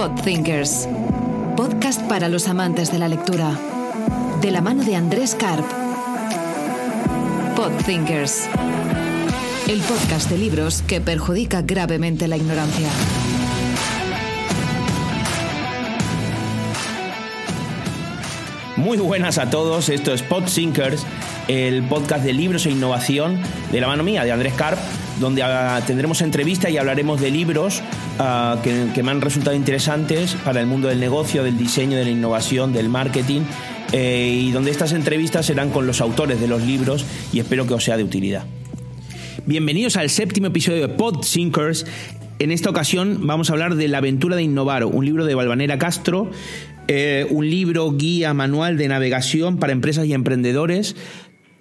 Podthinkers. Podcast para los amantes de la lectura. De la mano de Andrés Karp. Podthinkers. El podcast de libros que perjudica gravemente la ignorancia. Muy buenas a todos, esto es Podthinkers, el podcast de libros e innovación de la mano mía, de Andrés Karp, donde ah, tendremos entrevistas y hablaremos de libros ah, que, que me han resultado interesantes para el mundo del negocio, del diseño, de la innovación, del marketing eh, y donde estas entrevistas serán con los autores de los libros y espero que os sea de utilidad. Bienvenidos al séptimo episodio de Podsinkers. En esta ocasión vamos a hablar de La aventura de innovar, un libro de Valvanera Castro, eh, un libro guía manual de navegación para empresas y emprendedores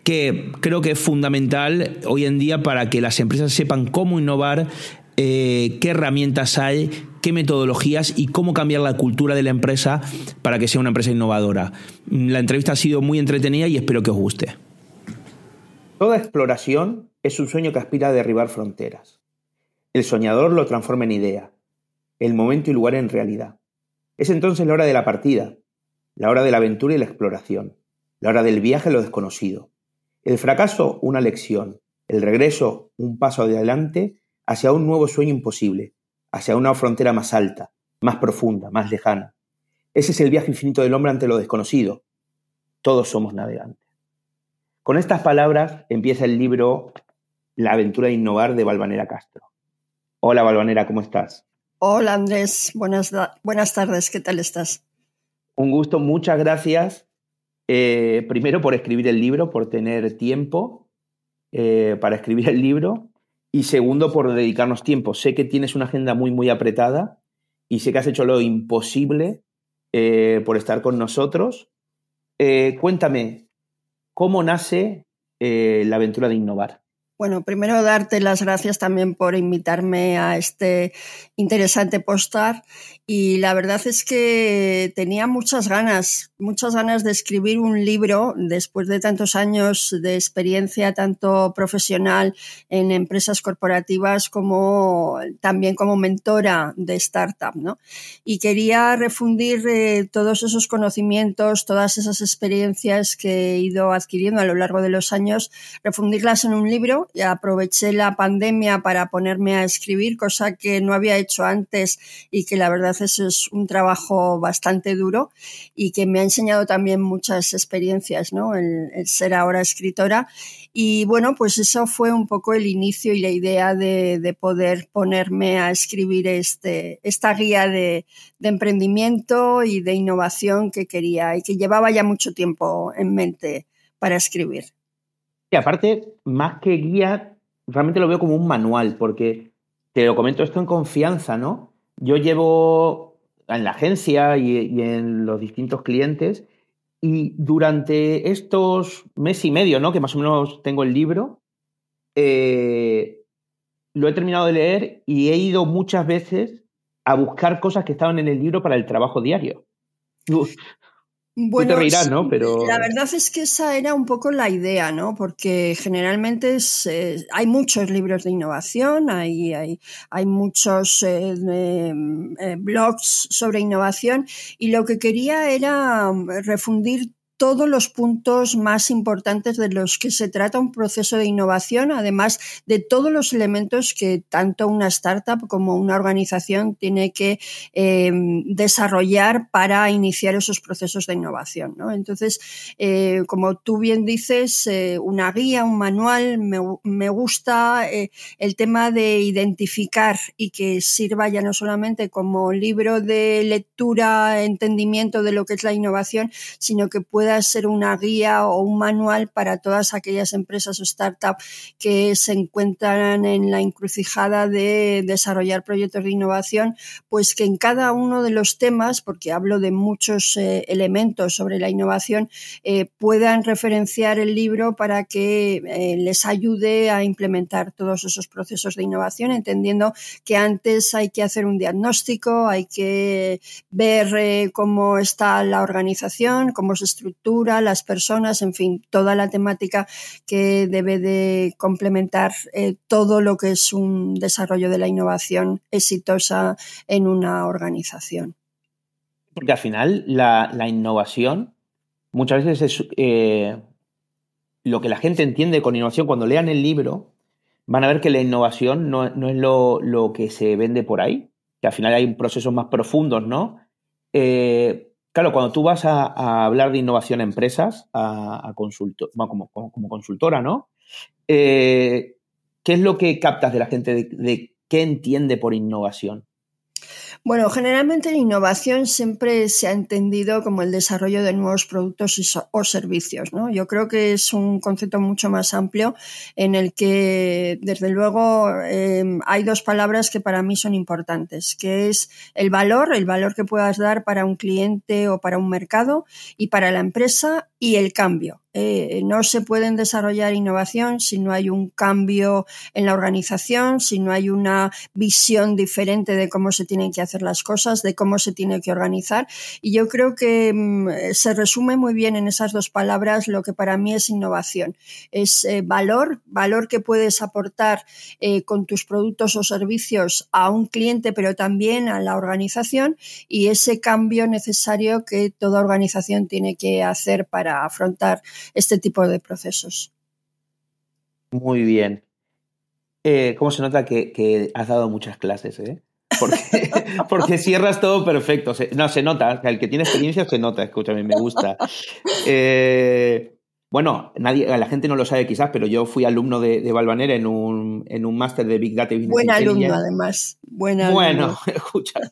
que creo que es fundamental hoy en día para que las empresas sepan cómo innovar, eh, qué herramientas hay, qué metodologías y cómo cambiar la cultura de la empresa para que sea una empresa innovadora. La entrevista ha sido muy entretenida y espero que os guste. Toda exploración es un sueño que aspira a derribar fronteras. El soñador lo transforma en idea, el momento y lugar en realidad. Es entonces la hora de la partida, la hora de la aventura y la exploración, la hora del viaje a lo desconocido, el fracaso, una lección. El regreso, un paso adelante hacia un nuevo sueño imposible, hacia una frontera más alta, más profunda, más lejana. Ese es el viaje infinito del hombre ante lo desconocido. Todos somos navegantes. Con estas palabras empieza el libro La aventura de innovar de Valvanera Castro. Hola Valvanera, ¿cómo estás? Hola Andrés, buenas, buenas tardes, ¿qué tal estás? Un gusto, muchas gracias eh, primero por escribir el libro, por tener tiempo eh, para escribir el libro. Y segundo, por dedicarnos tiempo. Sé que tienes una agenda muy, muy apretada y sé que has hecho lo imposible eh, por estar con nosotros. cuéntame, ¿cómo nace la aventura de innovar? Bueno, primero darte las gracias también por invitarme a este interesante postar y la verdad es que tenía muchas ganas, muchas ganas de escribir un libro después de tantos años de experiencia, tanto profesional en empresas corporativas como también como mentora de startup, ¿no? Y quería refundir eh, todos esos conocimientos, todas esas experiencias que he ido adquiriendo a lo largo de los años, refundirlas en un libro. Y aproveché la pandemia para ponerme a escribir, cosa que no había hecho antes y que la verdad eso es un trabajo bastante duro y que me ha enseñado también muchas experiencias, ¿no? El, ser ahora escritora. Y bueno, pues eso fue un poco el inicio y la idea de, poder ponerme a escribir este, esta guía de, de emprendimiento y de innovación que quería y que llevaba ya mucho tiempo en mente para escribir. Y aparte, más que guía, realmente lo veo como un manual, porque te lo comento esto en confianza, ¿no? Yo llevo en la agencia y, en los distintos clientes. Y durante estos mes y medio, ¿no? Que más o menos tengo el libro, eh, lo he terminado de leer y he ido muchas veces a buscar cosas que estaban en el libro para el trabajo diario. Bueno, Pero... La verdad es que esa era un poco la idea, ¿no? Porque generalmente eh, hay muchos libros de innovación, hay, hay, hay muchos eh, eh, blogs sobre innovación y lo que quería era refundir todos los puntos más importantes de los que se trata un proceso de innovación, además de todos los elementos que tanto una startup como una organización tiene que eh, desarrollar para iniciar esos procesos de innovación. Entonces, eh, como tú bien dices, eh, una guía, un manual, me, me gusta el tema de identificar y que sirva ya no solamente como libro de lectura, entendimiento de lo que es la innovación, sino que pueda ser una guía o un manual para todas aquellas empresas o startups que se encuentran en la encrucijada de desarrollar proyectos de innovación, pues que en cada uno de los temas, porque hablo de muchos eh, elementos sobre la innovación, eh, puedan referenciar el libro para que eh, les ayude a implementar todos esos procesos de innovación, entendiendo que antes hay que hacer un diagnóstico, hay que ver cómo está la organización, cómo se estructura las personas, en fin, toda la temática que debe de complementar eh, todo lo que es un desarrollo de la innovación exitosa en una organización. Porque al final la, innovación muchas veces es eh, lo que la gente entiende con innovación cuando lean el libro van a ver que la innovación no, es lo, que se vende por ahí, que al final hay procesos más profundos, ¿no? Eh, claro, cuando tú vas a, hablar de innovación a empresas, a, como, consultora, ¿no? Eh, ¿Qué es lo que captas de la gente de qué entiende por innovación? Bueno, generalmente la innovación siempre se ha entendido como el desarrollo de nuevos productos o servicios. ¿no? Yo creo que es un concepto mucho más amplio en el que, desde luego, em, hay dos palabras que para mí son importantes, que es el valor, el valor que puedas dar para un cliente o para un mercado y para la empresa y el cambio. Eh, no se pueden desarrollar innovación si no hay un cambio en la organización, si no hay una visión diferente de cómo se tienen que hacer las cosas, de cómo se tiene que organizar. Y yo creo que mm, se resume muy bien en esas dos palabras lo que para mí es innovación. Es eh, valor, valor que puedes aportar eh, con tus productos o servicios a un cliente, pero también a la organización y ese cambio necesario que toda organización tiene que hacer para afrontar este tipo de procesos. Muy bien. Eh, ¿Cómo se nota que, has dado muchas clases? Eh? Porque, cierras todo perfecto. no, se nota. El que tiene experiencia se nota, escúchame, me gusta. Eh, bueno, nadie, la gente no lo sabe quizás, pero yo fui alumno de, de Balvanera en un, en un máster de Big Data y Business Buen alumno, además. bueno, escúchame.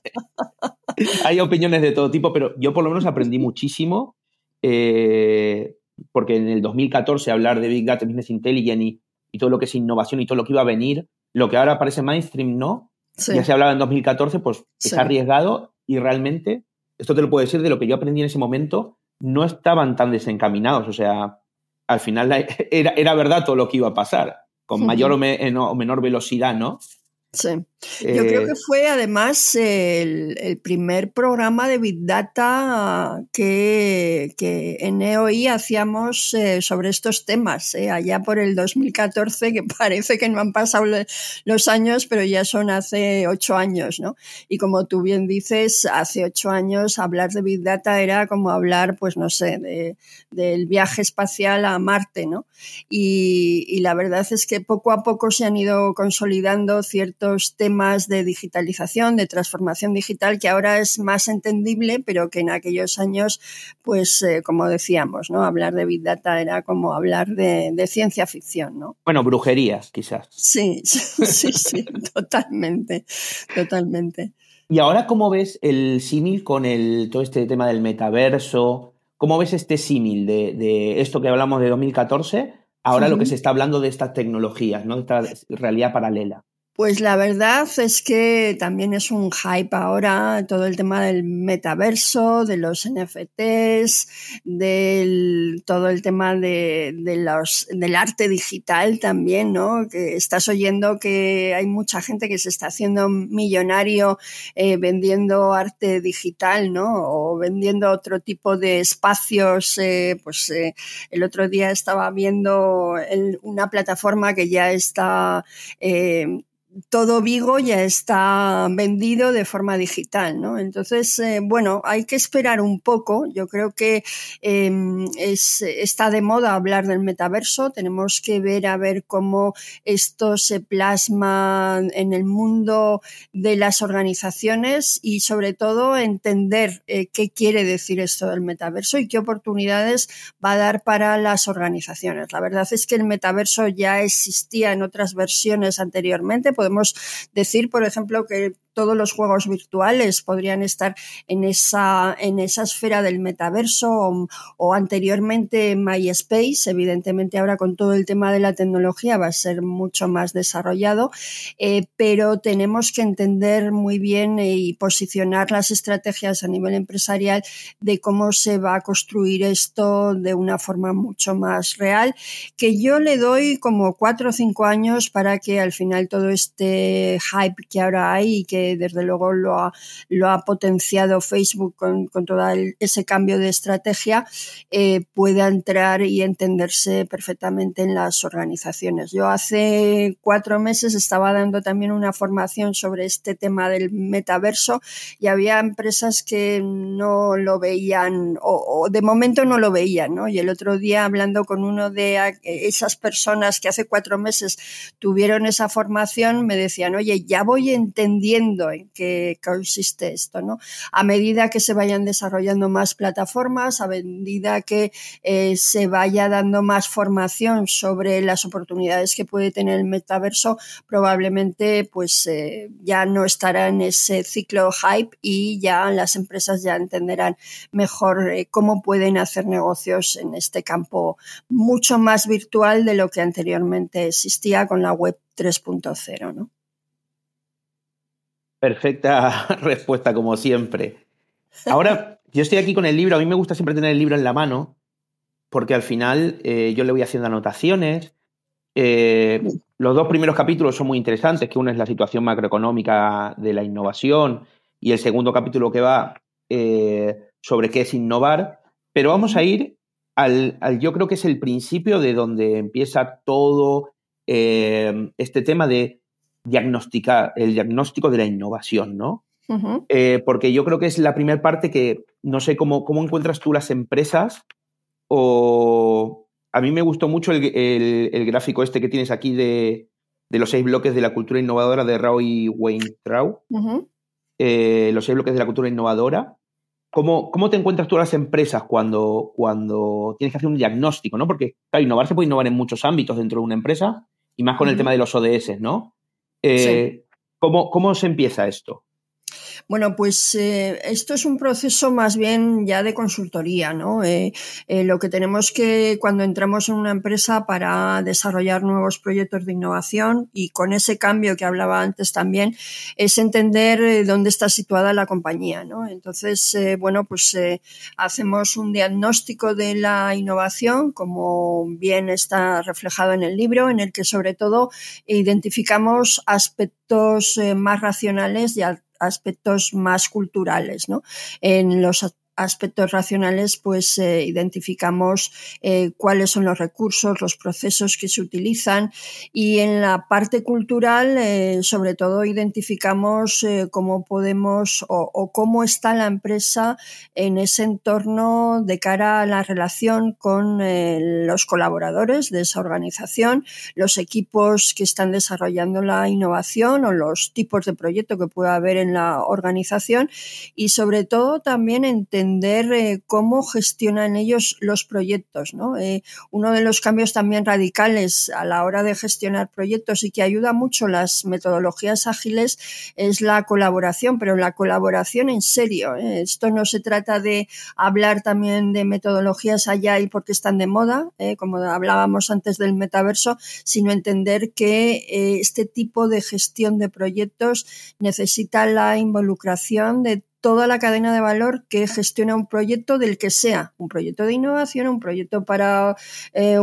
Hay opiniones de todo tipo, pero yo por lo menos aprendí muchísimo. Eh, porque en el 2014 hablar de Big Data, Business Intelligence y, y, todo lo que es innovación y todo lo que iba a venir, lo que ahora parece mainstream, no. Ya se hablaba en 2014, pues es arriesgado y realmente, esto te lo puedo decir de lo que yo aprendí en ese momento, no estaban tan desencaminados. O sea, al final era, era verdad todo lo que iba a pasar, con mayor o menor velocidad, ¿no? Sí. Yo creo que eh, fue además el, primer programa de Big Data que, en EOI hacíamos eh, sobre estos temas, eh, allá por el 2014, que parece que no han pasado los años, pero ya son hace ocho años, ¿no? Y como tú bien dices, hace ocho años hablar de Big Data era como hablar, pues no sé, del viaje espacial a Marte, ¿no? Y, y la verdad es que poco a poco se han ido consolidando ciertos temas temas de digitalización, de transformación digital, que ahora es más entendible, pero que en aquellos años, pues eh, como decíamos, ¿no? Hablar de Big Data era como hablar de, ciencia ficción, ¿no? Bueno, brujerías, quizás. Sí, sí, sí, totalmente, totalmente. Y ahora, ¿cómo ves el símil con el, todo este tema del metaverso? ¿Cómo ves este símil de, esto que hablamos de 2014? Ahora lo que se está hablando de estas tecnologías, ¿no? De esta realidad paralela. Pues la verdad es que también es un hype ahora todo el tema del metaverso, de los NFTs, del todo el tema de, los, del arte digital también, ¿no? Que estás oyendo que hay mucha gente que se está haciendo millonario eh, vendiendo arte digital, ¿no? O vendiendo otro tipo de espacios. Eh, pues eh, el otro día estaba viendo una plataforma que ya está todo Vigo ya está vendido de forma digital, ¿no? Entonces, eh, bueno, hay que esperar un poco. Yo creo que em, está de moda hablar del metaverso. Tenemos que ver a ver cómo esto se plasma en el mundo de las organizaciones y, sobre todo, entender eh, qué quiere decir esto del metaverso y qué oportunidades va a dar para las organizaciones. La verdad es que el metaverso ya existía en otras versiones anteriormente decir, por ejemplo, que todos los juegos virtuales podrían estar en esa, en esa esfera del metaverso o, anteriormente MySpace. Evidentemente ahora con todo el tema de la tecnología va a ser mucho más desarrollado, eh, pero tenemos que entender muy bien y posicionar las estrategias a nivel empresarial de cómo se va a construir esto de una forma mucho más real, que yo le doy como cuatro o cinco años para que al final todo este hype que ahora hay y que desde luego lo ha, lo ha potenciado Facebook con, con todo ese cambio de estrategia, eh, pueda entrar y entenderse perfectamente en las organizaciones. Yo hace cuatro meses estaba dando también una formación sobre este tema del metaverso y había empresas que no lo veían o, de momento no lo veían, ¿no? Y el otro día hablando con uno de esas personas que hace cuatro meses tuvieron esa formación, me decían, oye, ya voy entendiendo en qué consiste esto, ¿no? A medida que se vayan desarrollando más plataformas, a medida que eh, se vaya dando más formación sobre las oportunidades que puede tener el metaverso, probablemente pues eh, ya no estará en ese ciclo hype y ya las empresas ya entenderán mejor eh, cómo pueden hacer negocios en este campo mucho más virtual de lo que anteriormente existía con la web 3.0, ¿no? Perfecta respuesta, como siempre. Ahora, yo estoy aquí con el libro, a mí me gusta siempre tener el libro en la mano, porque al final eh, yo le voy haciendo anotaciones. Eh, los dos primeros capítulos son muy interesantes, que uno es la situación macroeconómica de la innovación y el segundo capítulo que va eh, sobre qué es innovar, pero vamos a ir al, yo creo que es el principio de donde empieza todo este tema de diagnosticar, el diagnóstico de la innovación, ¿no? Eh, porque yo creo que es la primera parte que no sé cómo, cómo encuentras tú las empresas o a mí me gustó mucho el, gráfico este que tienes aquí de, los seis bloques de la cultura innovadora de Roy Weintraub, eh, los seis bloques de la cultura innovadora. ¿Cómo, ¿Cómo, te encuentras tú las empresas cuando, cuando tienes que hacer un diagnóstico? ¿no? Porque, claro, innovar se puede innovar en muchos ámbitos dentro de una empresa y más con el tema de los ODS, ¿no? Eh, ¿cómo, ¿Cómo se empieza esto? Bueno, pues eh, esto es un proceso más bien ya de consultoría, ¿no? Eh, eh, lo que tenemos que, cuando entramos en una empresa para desarrollar nuevos proyectos de innovación y con ese cambio que hablaba antes también, es entender dónde está situada la compañía, ¿no? Entonces, bueno, pues hacemos un diagnóstico de la innovación, como bien está reflejado en el libro, en el que sobre todo identificamos aspectos más racionales y aspectos más culturales, ¿no? En los aspectos racionales, pues eh, identificamos eh, cuáles son los recursos, los procesos que se utilizan y en la parte cultural, eh, sobre todo, identificamos cómo podemos o, cómo está la empresa en ese entorno de cara a la relación con los colaboradores de esa organización, los equipos que están desarrollando la innovación o los tipos de proyecto que pueda haber en la organización y sobre todo también entender entender eh, cómo gestionan ellos los proyectos. Eh, uno de los cambios también radicales a la hora de gestionar proyectos y que ayuda mucho las metodologías ágiles es la colaboración, pero la colaboración en serio. ¿eh? Esto no se trata de hablar también de metodologías allá y porque están de moda, como hablábamos antes del metaverso, sino entender que este tipo de gestión de proyectos necesita la involucración de toda la cadena de valor que gestiona un proyecto del que sea, un proyecto de innovación, un proyecto para eh,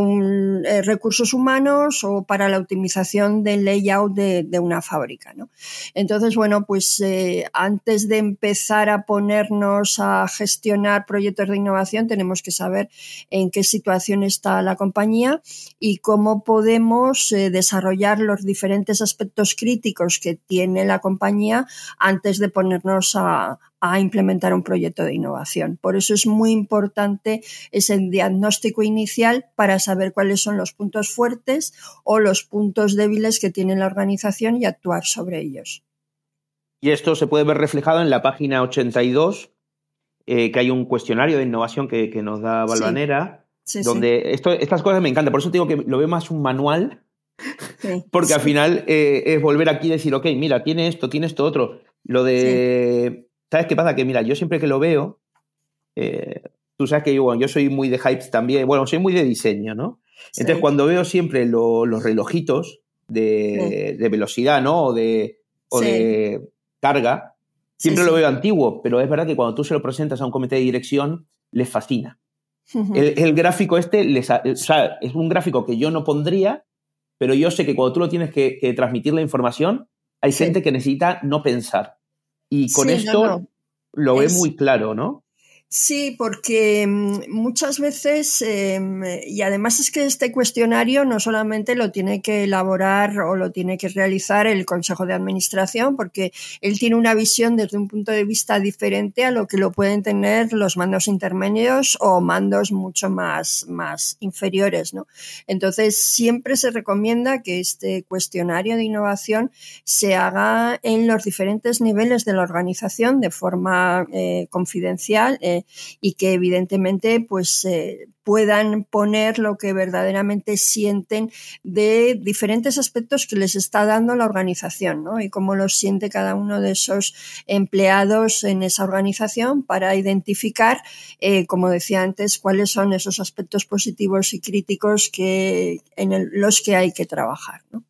eh, recursos humanos o para la optimización del layout de, una fábrica. ¿no? Entonces, bueno, pues eh, antes de empezar a ponernos a gestionar proyectos de innovación, tenemos que saber en qué situación está la compañía y cómo podemos desarrollar los diferentes aspectos críticos que tiene la compañía antes de ponernos a, a implementar un proyecto de innovación. Por eso es muy importante ese diagnóstico inicial para saber cuáles son los puntos fuertes o los puntos débiles que tiene la organización y actuar sobre ellos. Y esto se puede ver reflejado en la página 82, eh, que hay un cuestionario de innovación que, nos da Balvanera, donde estas cosas me encantan. Por eso digo que lo veo más un manual, porque al final eh, es volver aquí y decir, ok, mira, tiene esto, tiene esto otro. Lo de ¿Sabes qué pasa? Que mira, yo siempre que lo veo, eh, tú sabes que yo, yo soy muy de hypes también, bueno, soy muy de diseño, ¿no? Entonces, cuando veo siempre los relojitos de, velocidad, ¿no? O de, de carga, siempre lo veo antiguo, pero es verdad que cuando tú se lo presentas a un comité de dirección, les fascina. el, gráfico este les, es un gráfico que yo no pondría, pero yo sé que cuando tú lo tienes que, transmitir la información, hay gente que necesita no pensar. Y con esto lo ve muy claro, ¿no? Sí, porque mm, muchas veces, em, y además es que este cuestionario no solamente lo tiene que elaborar o lo tiene que realizar el Consejo de Administración, porque él tiene una visión desde un punto de vista diferente a lo que lo pueden tener los mandos intermedios o mandos mucho más, más inferiores. ¿no? Entonces, siempre se recomienda que este cuestionario de innovación se haga en los diferentes niveles de la organización de forma eh, confidencial. Eh, y que evidentemente pues eh, puedan poner lo que verdaderamente sienten de diferentes aspectos que les está dando la organización ¿no? y cómo lo siente cada uno de esos empleados en esa organización para identificar, eh, como decía antes, cuáles son esos aspectos positivos y críticos que, en los que hay que trabajar. ¿no?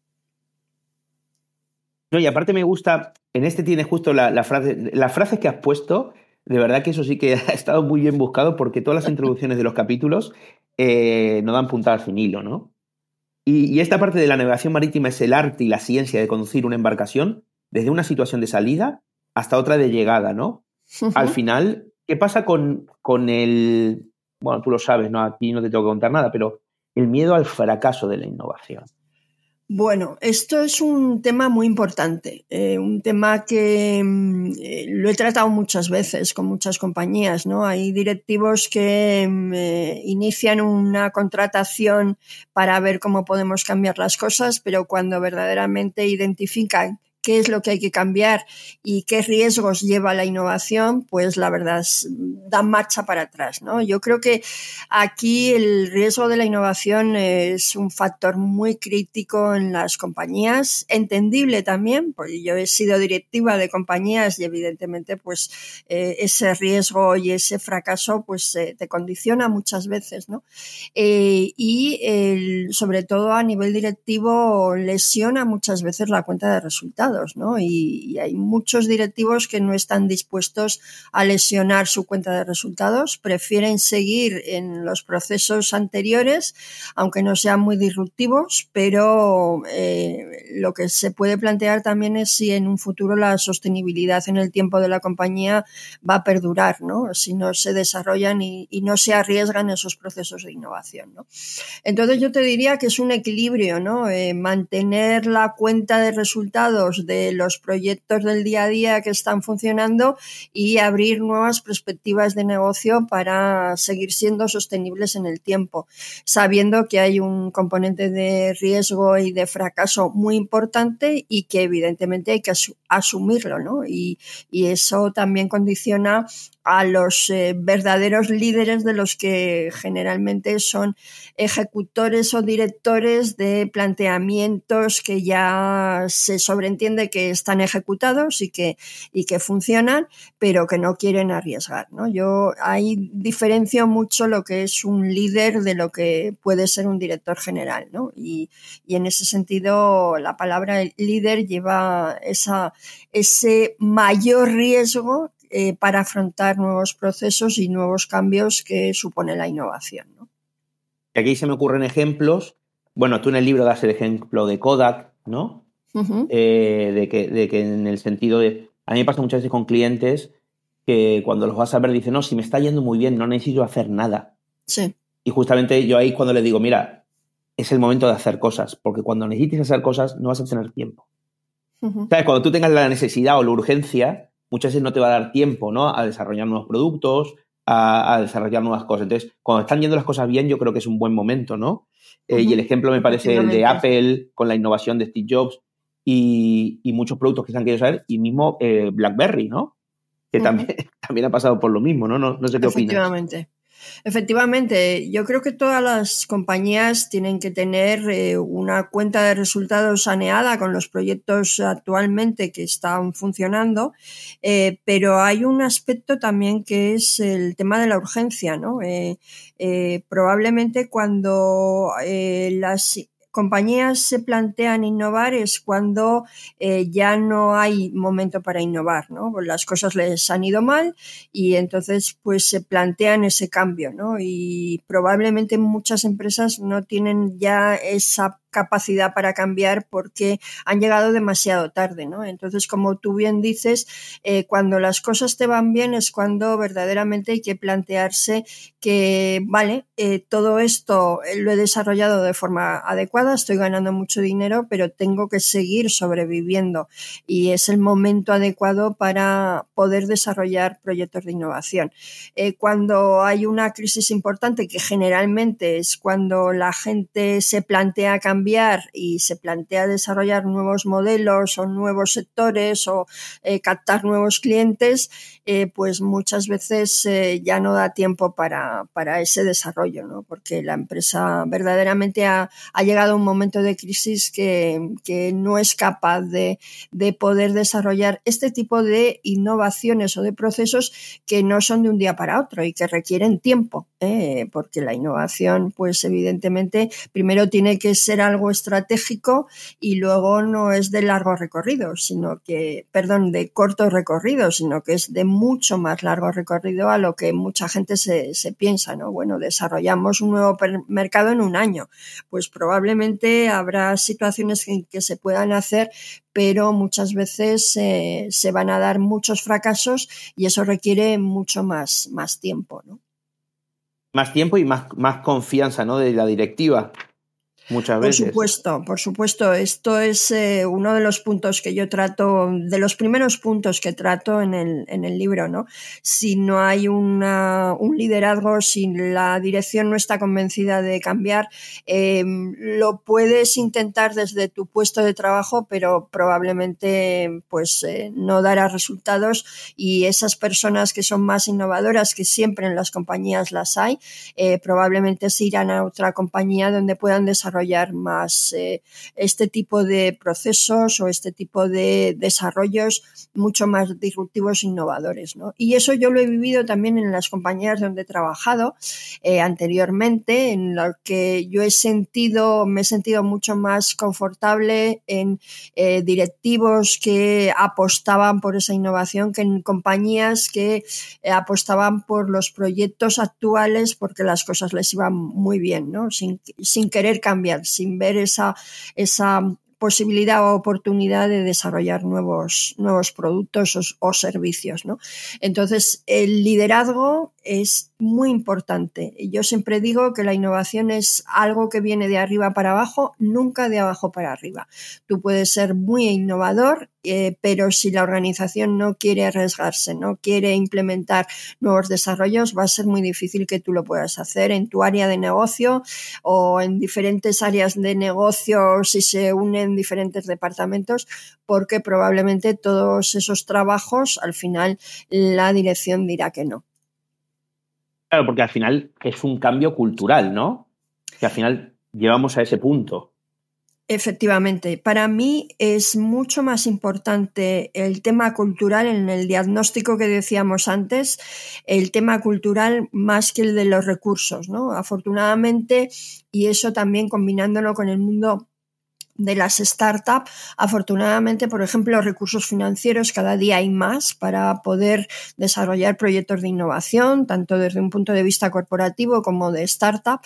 Y aparte me gusta, en este tiene justo la, la frase, las frases que has puesto de verdad que eso sí que ha estado muy bien buscado porque todas las introducciones de los capítulos eh, no dan puntada al finilo, ¿no? Y, esta parte de la navegación marítima es el arte y la ciencia de conducir una embarcación desde una situación de salida hasta otra de llegada, ¿no? Al final, ¿qué pasa con, con el... Bueno, tú lo sabes, ¿no? Aquí no te tengo que contar nada, pero el miedo al fracaso de la innovación. Bueno, esto es un tema muy importante, eh, un tema que mm, eh, lo he tratado muchas veces con muchas compañías, ¿no? Hay directivos que mm, eh, inician una contratación para ver cómo podemos cambiar las cosas, pero cuando verdaderamente identifican qué es lo que hay que cambiar y qué riesgos lleva la innovación, pues la verdad da marcha para atrás. ¿no? Yo creo que aquí el riesgo de la innovación es un factor muy crítico en las compañías, entendible también, porque yo he sido directiva de compañías y evidentemente pues eh, ese riesgo y ese fracaso pues eh, te condiciona muchas veces. ¿no? Eh, y sobre todo a nivel directivo lesiona muchas veces la cuenta de resultados. Y, hay muchos directivos que no están dispuestos a lesionar su cuenta de resultados, prefieren seguir en los procesos anteriores, aunque no sean muy disruptivos, pero eh, lo que se puede plantear también es si en un futuro la sostenibilidad en el tiempo de la compañía va a perdurar, ¿no? Si no se desarrollan y, no se arriesgan esos procesos de innovación, Entonces yo te diría que es un equilibrio, ¿no? Eh, mantener la cuenta de resultados de los proyectos del día a día que están funcionando y abrir nuevas perspectivas de negocio para seguir siendo sostenibles en el tiempo, sabiendo que hay un componente de riesgo y de fracaso muy importante y que evidentemente hay que asumirlo, ¿no? Y, y eso también condiciona a los eh, verdaderos líderes de los que generalmente son ejecutores o directores de planteamientos que ya se sobreentiende que están ejecutados y que, y que funcionan, pero que no quieren arriesgar. ¿no? Yo ahí diferencio mucho lo que es un líder de lo que puede ser un director general. ¿no? Y, y en ese sentido, la palabra líder lleva esa, ese mayor riesgo eh, para afrontar nuevos procesos y nuevos cambios que supone la innovación. ¿no? Aquí se me ocurren ejemplos. Bueno, tú en el libro das el ejemplo de Kodak, ¿no? Eh, de, que, de que en el sentido de. A mí me pasa muchas veces con clientes que cuando los vas a ver dicen, no, si me está yendo muy bien, no necesito hacer nada. Sí. Y justamente yo ahí cuando le digo, mira, es el momento de hacer cosas, porque cuando necesites hacer cosas no vas a tener tiempo. ¿Sabes? Cuando tú tengas la necesidad o la urgencia, muchas veces no te va a dar tiempo ¿no? a desarrollar nuevos productos, a, desarrollar nuevas cosas. Entonces, cuando están yendo las cosas bien, yo creo que es un buen momento, ¿no? Eh, y el ejemplo me parece el de Apple con la innovación de Steve Jobs y, muchos productos que se han querido saber, y mismo eh, BlackBerry, ¿no? Que también, también ha pasado por lo mismo, ¿no? No, no sé qué opinas. Efectivamente. Efectivamente, yo creo que todas las compañías tienen que tener eh, una cuenta de resultados saneada con los proyectos actualmente que están funcionando, eh, pero hay un aspecto también que es el tema de la urgencia, ¿no? Eh, probablemente cuando las compañías se plantean innovar es cuando eh, ya no hay momento para innovar, ¿no? Las cosas les han ido mal y entonces pues se plantean ese cambio, ¿no? Y probablemente muchas empresas no tienen ya esa capacidad para cambiar porque han llegado demasiado tarde, ¿no? Entonces, como tú bien dices, eh, cuando las cosas te van bien es cuando verdaderamente hay que plantearse que, vale, eh, todo esto lo he desarrollado de forma adecuada, estoy ganando mucho dinero, pero tengo que seguir sobreviviendo y es el momento adecuado para poder desarrollar proyectos de innovación. Eh, cuando hay una crisis importante, que generalmente es cuando la gente se plantea cambiar y se plantea desarrollar nuevos modelos o nuevos sectores o eh, captar nuevos clientes, eh, pues muchas veces ya no da tiempo para, para ese desarrollo, ¿no? porque la empresa verdaderamente ha, ha llegado a un momento de crisis que, que no es capaz de, de poder desarrollar este tipo de innovaciones o de procesos que no son de un día para otro y que requieren tiempo, ¿eh? porque la innovación, pues evidentemente, primero tiene que ser algo estratégico y luego no es de largo recorrido, sino que, perdón, de corto recorrido, sino que es de mucho más largo recorrido a lo que mucha gente se, se piensa, ¿no? Bueno, desarrollamos un nuevo mercado en un año, pues probablemente habrá situaciones en que se puedan hacer, pero muchas veces eh, se van a dar muchos fracasos y eso requiere mucho más, más tiempo. ¿no? Más tiempo y más, más confianza ¿no? de la directiva. Muchas veces. Por supuesto, por supuesto. Esto es eh, uno de los puntos que yo trato, de los primeros puntos que trato en el, en el libro, ¿no? Si no hay una, un liderazgo, si la dirección no está convencida de cambiar, eh, lo puedes intentar desde tu puesto de trabajo, pero probablemente pues eh, no dará resultados y esas personas que son más innovadoras, que siempre en las compañías las hay, eh, probablemente se irán a otra compañía donde puedan desarrollar más eh, este tipo de procesos o este tipo de desarrollos mucho más disruptivos e innovadores. ¿no? Y eso yo lo he vivido también en las compañías donde he trabajado eh, anteriormente, en lo que yo he sentido, me he sentido mucho más confortable en eh, directivos que apostaban por esa innovación que en compañías que apostaban por los proyectos actuales porque las cosas les iban muy bien, ¿no? sin querer cambiar sin ver esa, esa posibilidad o oportunidad de desarrollar nuevos, nuevos productos o, servicios. ¿no? Entonces, el liderazgo es muy importante. Yo siempre digo que la innovación es algo que viene de arriba para abajo, nunca de abajo para arriba. Tú puedes ser muy innovador, eh, pero si la organización no quiere arriesgarse, no quiere implementar nuevos desarrollos, va a ser muy difícil que tú lo puedas hacer en tu área de negocio o en diferentes áreas de negocio si se unen diferentes departamentos, porque probablemente todos esos trabajos al final la dirección dirá que no. Claro, porque al final es un cambio cultural, ¿no? Que al final llevamos a ese punto. Efectivamente, para mí es mucho más importante el tema cultural en el diagnóstico que decíamos antes, el tema cultural más que el de los recursos, ¿no? Afortunadamente, y eso también combinándolo con el mundo de las startups. Afortunadamente, por ejemplo, recursos financieros cada día hay más para poder desarrollar proyectos de innovación, tanto desde un punto de vista corporativo como de startup.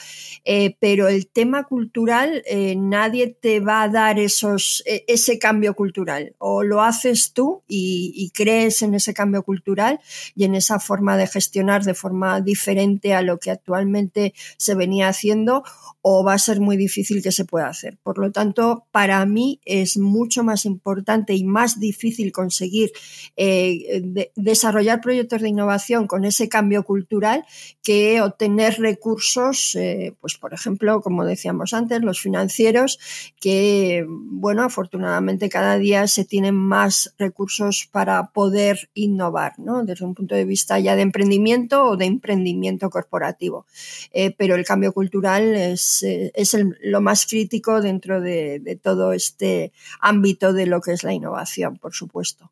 Eh, pero el tema cultural, eh, nadie te va a dar esos, e, ese cambio cultural. O lo haces tú y, y, crees en ese cambio cultural y en esa forma de gestionar de forma diferente a lo que actualmente se venía haciendo, o va a ser muy difícil que se pueda hacer. Por lo tanto, para mí es mucho más importante y más difícil conseguir eh, desarrollar proyectos de innovación con ese cambio cultural que obtener recursos, eh, pues por ejemplo, como decíamos antes, los financieros, que bueno, afortunadamente cada día se tienen más recursos para poder innovar, ¿no? Desde un punto de vista ya de emprendimiento o de emprendimiento corporativo. Eh, pero el cambio cultural es es, lo más crítico dentro de, todo este ámbito de lo que es la innovación, por supuesto.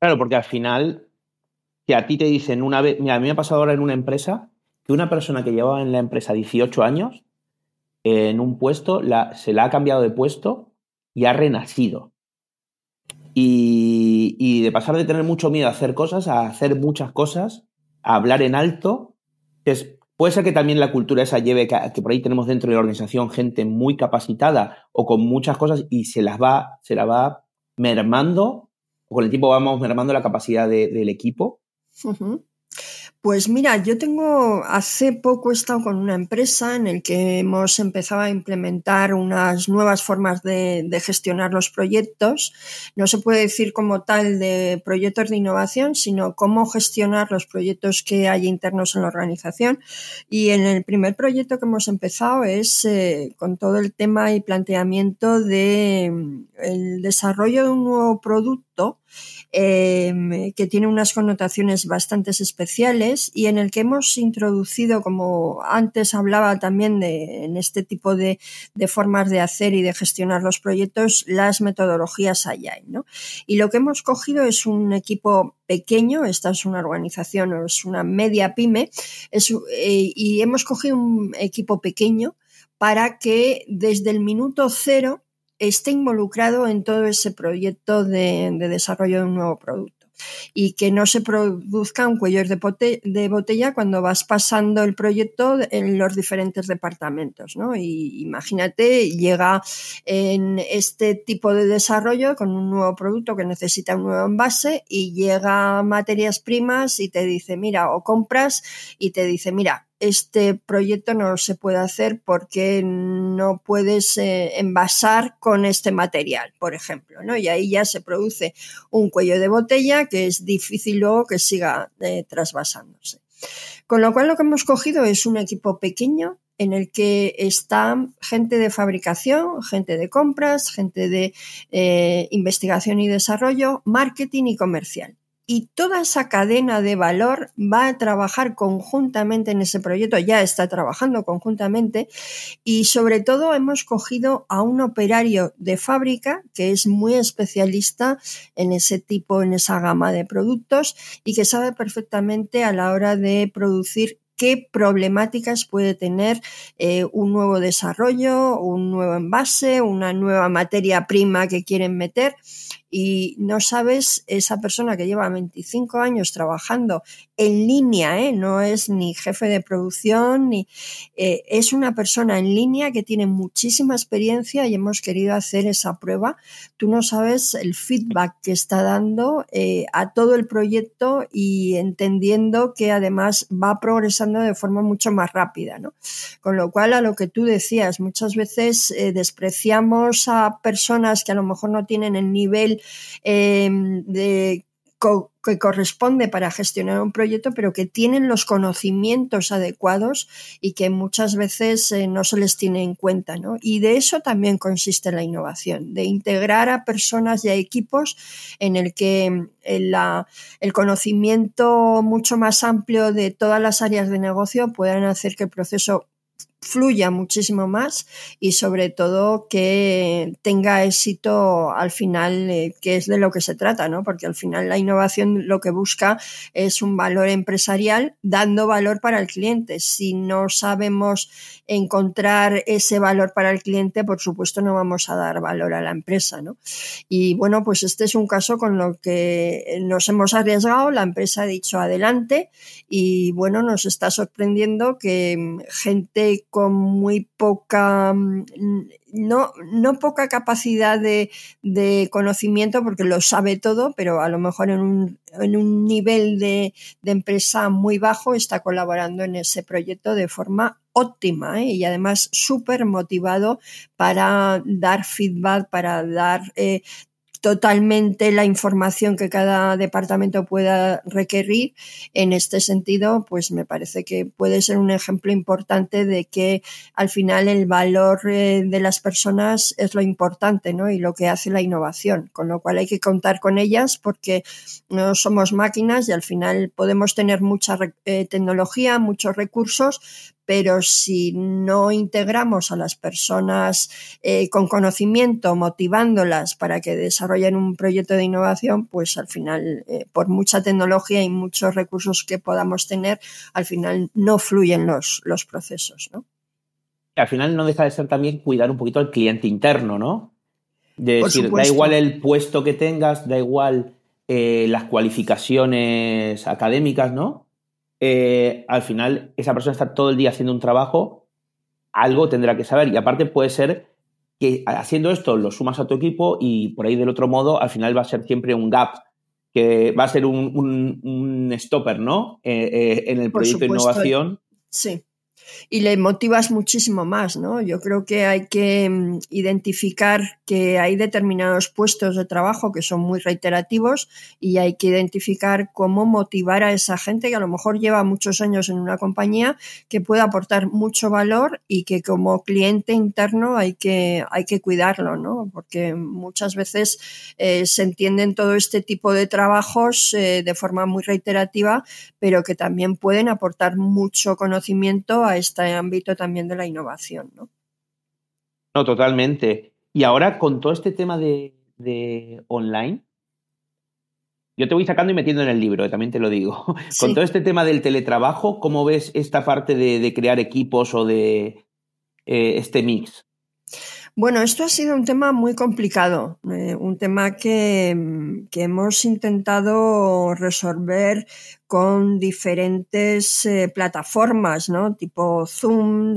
Claro, porque al final, que a ti te dicen una vez, mira, a mí me ha pasado ahora en una empresa que una persona que llevaba en la empresa 18 años, en un puesto, se la ha cambiado de puesto y ha renacido. Y, y, de pasar de tener mucho miedo a hacer cosas, a hacer muchas cosas, a hablar en alto, es Puede ser que también la cultura esa lleve que, por ahí tenemos dentro de la organización gente muy capacitada o con muchas cosas y se las va, se la va mermando, o con el tiempo vamos mermando la capacidad de, del equipo. Pues mira, yo tengo, hace poco he estado con una empresa en el que hemos empezado a implementar unas nuevas formas de, de, gestionar los proyectos. No se puede decir como tal de proyectos de innovación, sino cómo gestionar los proyectos que hay internos en la organización. Y en el primer proyecto que hemos empezado es eh, con todo el tema y planteamiento de mm, el desarrollo de un nuevo producto eh, que tiene unas connotaciones bastante especiales y en el que hemos introducido, como antes hablaba también de, en este tipo de, de formas de hacer y de gestionar los proyectos, las metodologías Agile. ¿no? Y lo que hemos cogido es un equipo pequeño, esta es una organización es una media pyme, es, eh, y hemos cogido un equipo pequeño para que desde el minuto cero esté involucrado en todo ese proyecto de, de desarrollo de un nuevo producto y que no se produzca un cuello de, de, botella cuando vas pasando el proyecto en los diferentes departamentos. ¿no? Y imagínate, llega en este tipo de desarrollo con un nuevo producto que necesita un nuevo envase y llega materias primas y te dice, mira, o compras y te dice, mira, este proyecto no se puede hacer porque no puedes eh, envasar con este material, por ejemplo, ¿no? Y ahí ya se produce un cuello de botella que es difícil luego que siga eh, trasvasándose. Con lo cual lo que hemos cogido es un equipo pequeño en el que está gente de fabricación, gente de compras, gente de eh, investigación y desarrollo, marketing y comercial y toda esa cadena de valor va a trabajar conjuntamente en ese proyecto, ya está trabajando conjuntamente y sobre todo hemos cogido a un operario de fábrica que es muy especialista en ese tipo, en esa gama de productos y que sabe perfectamente a la hora de producir qué problemáticas puede tener eh, un nuevo desarrollo, un nuevo envase, una nueva materia prima que quieren meter y no sabes esa persona que lleva 25 años trabajando en línea, ¿eh? no es ni jefe de producción, ni eh, es una persona en línea que tiene muchísima experiencia y hemos querido hacer esa prueba. Tú no sabes el feedback que está dando eh, a todo el proyecto y entendiendo que además va progresando de forma mucho más rápida, ¿no? Con lo cual, a lo que tú decías, muchas veces despreciamos a personas que a lo mejor no tienen el nivel Em, de que corresponde para gestionar un proyecto, pero que tienen los conocimientos adecuados y que muchas veces eh, no se les tiene en cuenta. ¿no? Y de eso también consiste la innovación, de integrar a personas y a equipos en el que em, el, el conocimiento mucho más amplio de todas las áreas de negocio puedan hacer que el proceso fluya muchísimo más y sobre todo que tenga éxito al final, eh, que es de lo que se trata, ¿no? Porque al final la innovación lo que busca es un valor empresarial dando valor para el cliente. Si no sabemos encontrar ese valor para el cliente, por supuesto no vamos a dar valor a la empresa, ¿no? Y bueno, pues este es un caso con lo que nos hemos arriesgado, la empresa ha dicho adelante y bueno, nos está sorprendiendo que gente con muy poca, mm, no, no poca capacidad de, de, conocimiento porque lo sabe todo, pero a lo mejor en un, en un nivel de, de, empresa muy bajo está colaborando en ese proyecto de forma óptima ¿eh? y además súper motivado para dar feedback, para dar eh, totalmente la información que cada departamento pueda requerir. En este sentido, pues me parece que puede ser un ejemplo importante de que al final el valor eh, de las personas es lo importante, ¿no? Y lo que hace la innovación, con lo cual hay que contar con ellas porque no somos máquinas y al final podemos tener mucha eh, tecnología, muchos recursos, pero si no integramos a las personas eh, con conocimiento, motivándolas para que desarrollen un proyecto de innovación, pues al final, eh, por mucha tecnología y muchos recursos que podamos tener, al final no fluyen los, los procesos, ¿no? Al final no deja de ser también cuidar un poquito al cliente interno, ¿no? De decir, da igual el puesto que tengas, da igual eh, las cualificaciones académicas, ¿no? Eh, al final esa persona está todo el día haciendo un trabajo, algo tendrá que saber. Y aparte puede ser que haciendo esto lo sumas a tu equipo y por ahí del otro modo al final va a ser siempre un gap que va a ser un, stopper, ¿no? Eh, eh, en el proyecto de innovación. Sí y le motivas muchísimo más, ¿no? Yo creo que hay que mm, identificar que hay determinados puestos de trabajo que son muy reiterativos y hay que identificar cómo motivar a esa gente que a lo mejor lleva muchos años en una compañía que puede aportar mucho valor y que como cliente interno hay que, hay que cuidarlo, ¿no? Porque muchas veces eh, se entienden todo este tipo de trabajos eh, de forma muy reiterativa, pero que también pueden aportar mucho conocimiento a este ámbito también de la innovación, ¿no? No, totalmente. Y ahora con todo este tema de, online, yo te voy sacando y metiendo en el libro, también te lo digo. Con todo este tema del teletrabajo, ¿cómo ves esta parte de, crear equipos o de eh, este mix? Bueno, esto ha sido un tema muy complicado, eh, un tema que, que, hemos intentado resolver con diferentes eh, plataformas, ¿no? Tipo Zoom,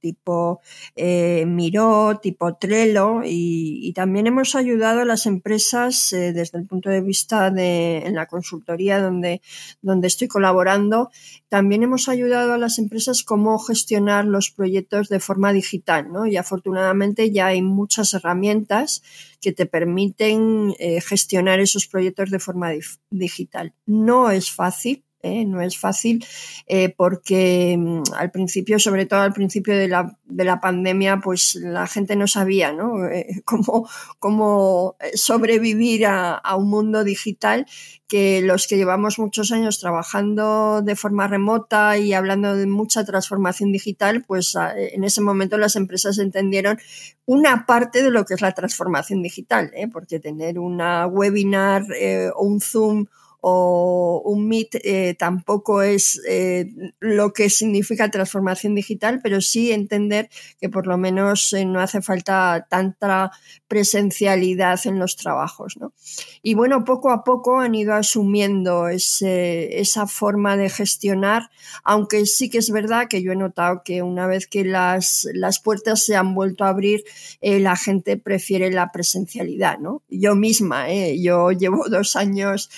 tipo eh, Miro, tipo Trello, y, también hemos ayudado a las empresas eh, desde el punto de vista de en la consultoría donde, donde estoy colaborando. También hemos ayudado a las empresas cómo gestionar los proyectos de forma digital, ¿no? Y afortunadamente ya hay muchas herramientas que te permiten eh, gestionar esos proyectos de forma digital. No es fácil, ¿eh? no es fácil eh, porque mm, al principio, sobre todo al principio de la, de la pandemia, pues la gente no sabía ¿no? cómo, cómo sobrevivir a, a, un mundo digital que los que llevamos muchos años trabajando de forma remota y hablando de mucha transformación digital, pues en ese momento las empresas entendieron una parte de lo que es la transformación digital, ¿eh? porque tener una webinar eh, o un Zoom o un Meet eh, tampoco es eh, lo que significa transformación digital, pero sí entender que por lo menos eh, no hace falta tanta presencialidad en los trabajos. ¿no? Y bueno, poco a poco han ido asumiendo ese, esa forma de gestionar, aunque sí que es verdad que yo he notado que una vez que las, las puertas se han vuelto a abrir, la gente prefiere la presencialidad. ¿no? Yo misma, yo llevo dos años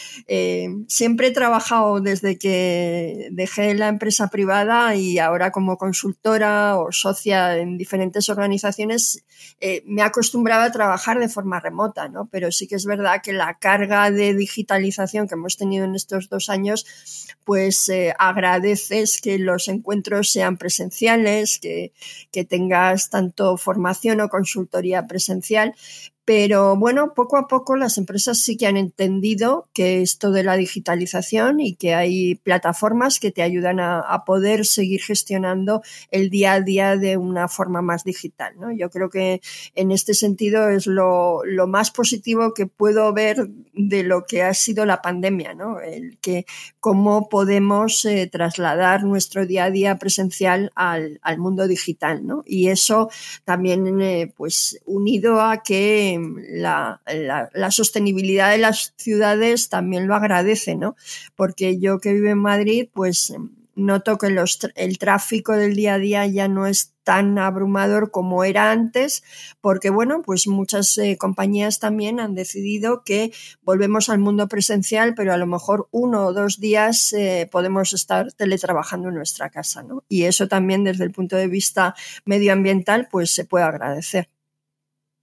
siempre he trabajado desde que dejé la empresa privada y ahora como consultora o socia en diferentes organizaciones eh, me acostumbraba a trabajar de forma remota, ¿no? Pero sí que es verdad que la carga de digitalización que hemos tenido en estos dos años, pues eh, agradeces que los encuentros sean presenciales, que, que tengas tanto formación o consultoría presencial, pero bueno, poco a poco las empresas sí que han entendido que esto de la digitalización y que hay plataformas que te ayudan a, poder seguir gestionando el día a día de una forma más digital. ¿no? Yo creo que en este sentido es lo, más positivo que puedo ver de lo que ha sido la pandemia, ¿no? El que cómo podemos eh, trasladar nuestro día a día presencial al, mundo digital, ¿no? Y eso también, eh, pues, unido a que la, sostenibilidad de las ciudades también lo agradece, ¿no? Porque yo que vivo en Madrid, pues noto que el tráfico del día a día ya no es tan abrumador como era antes, porque bueno, pues muchas eh, compañías también han decidido que volvemos al mundo presencial, pero a lo mejor uno o dos días eh, podemos estar teletrabajando en nuestra casa, ¿no? Y eso también desde el punto de vista medioambiental, pues se puede agradecer.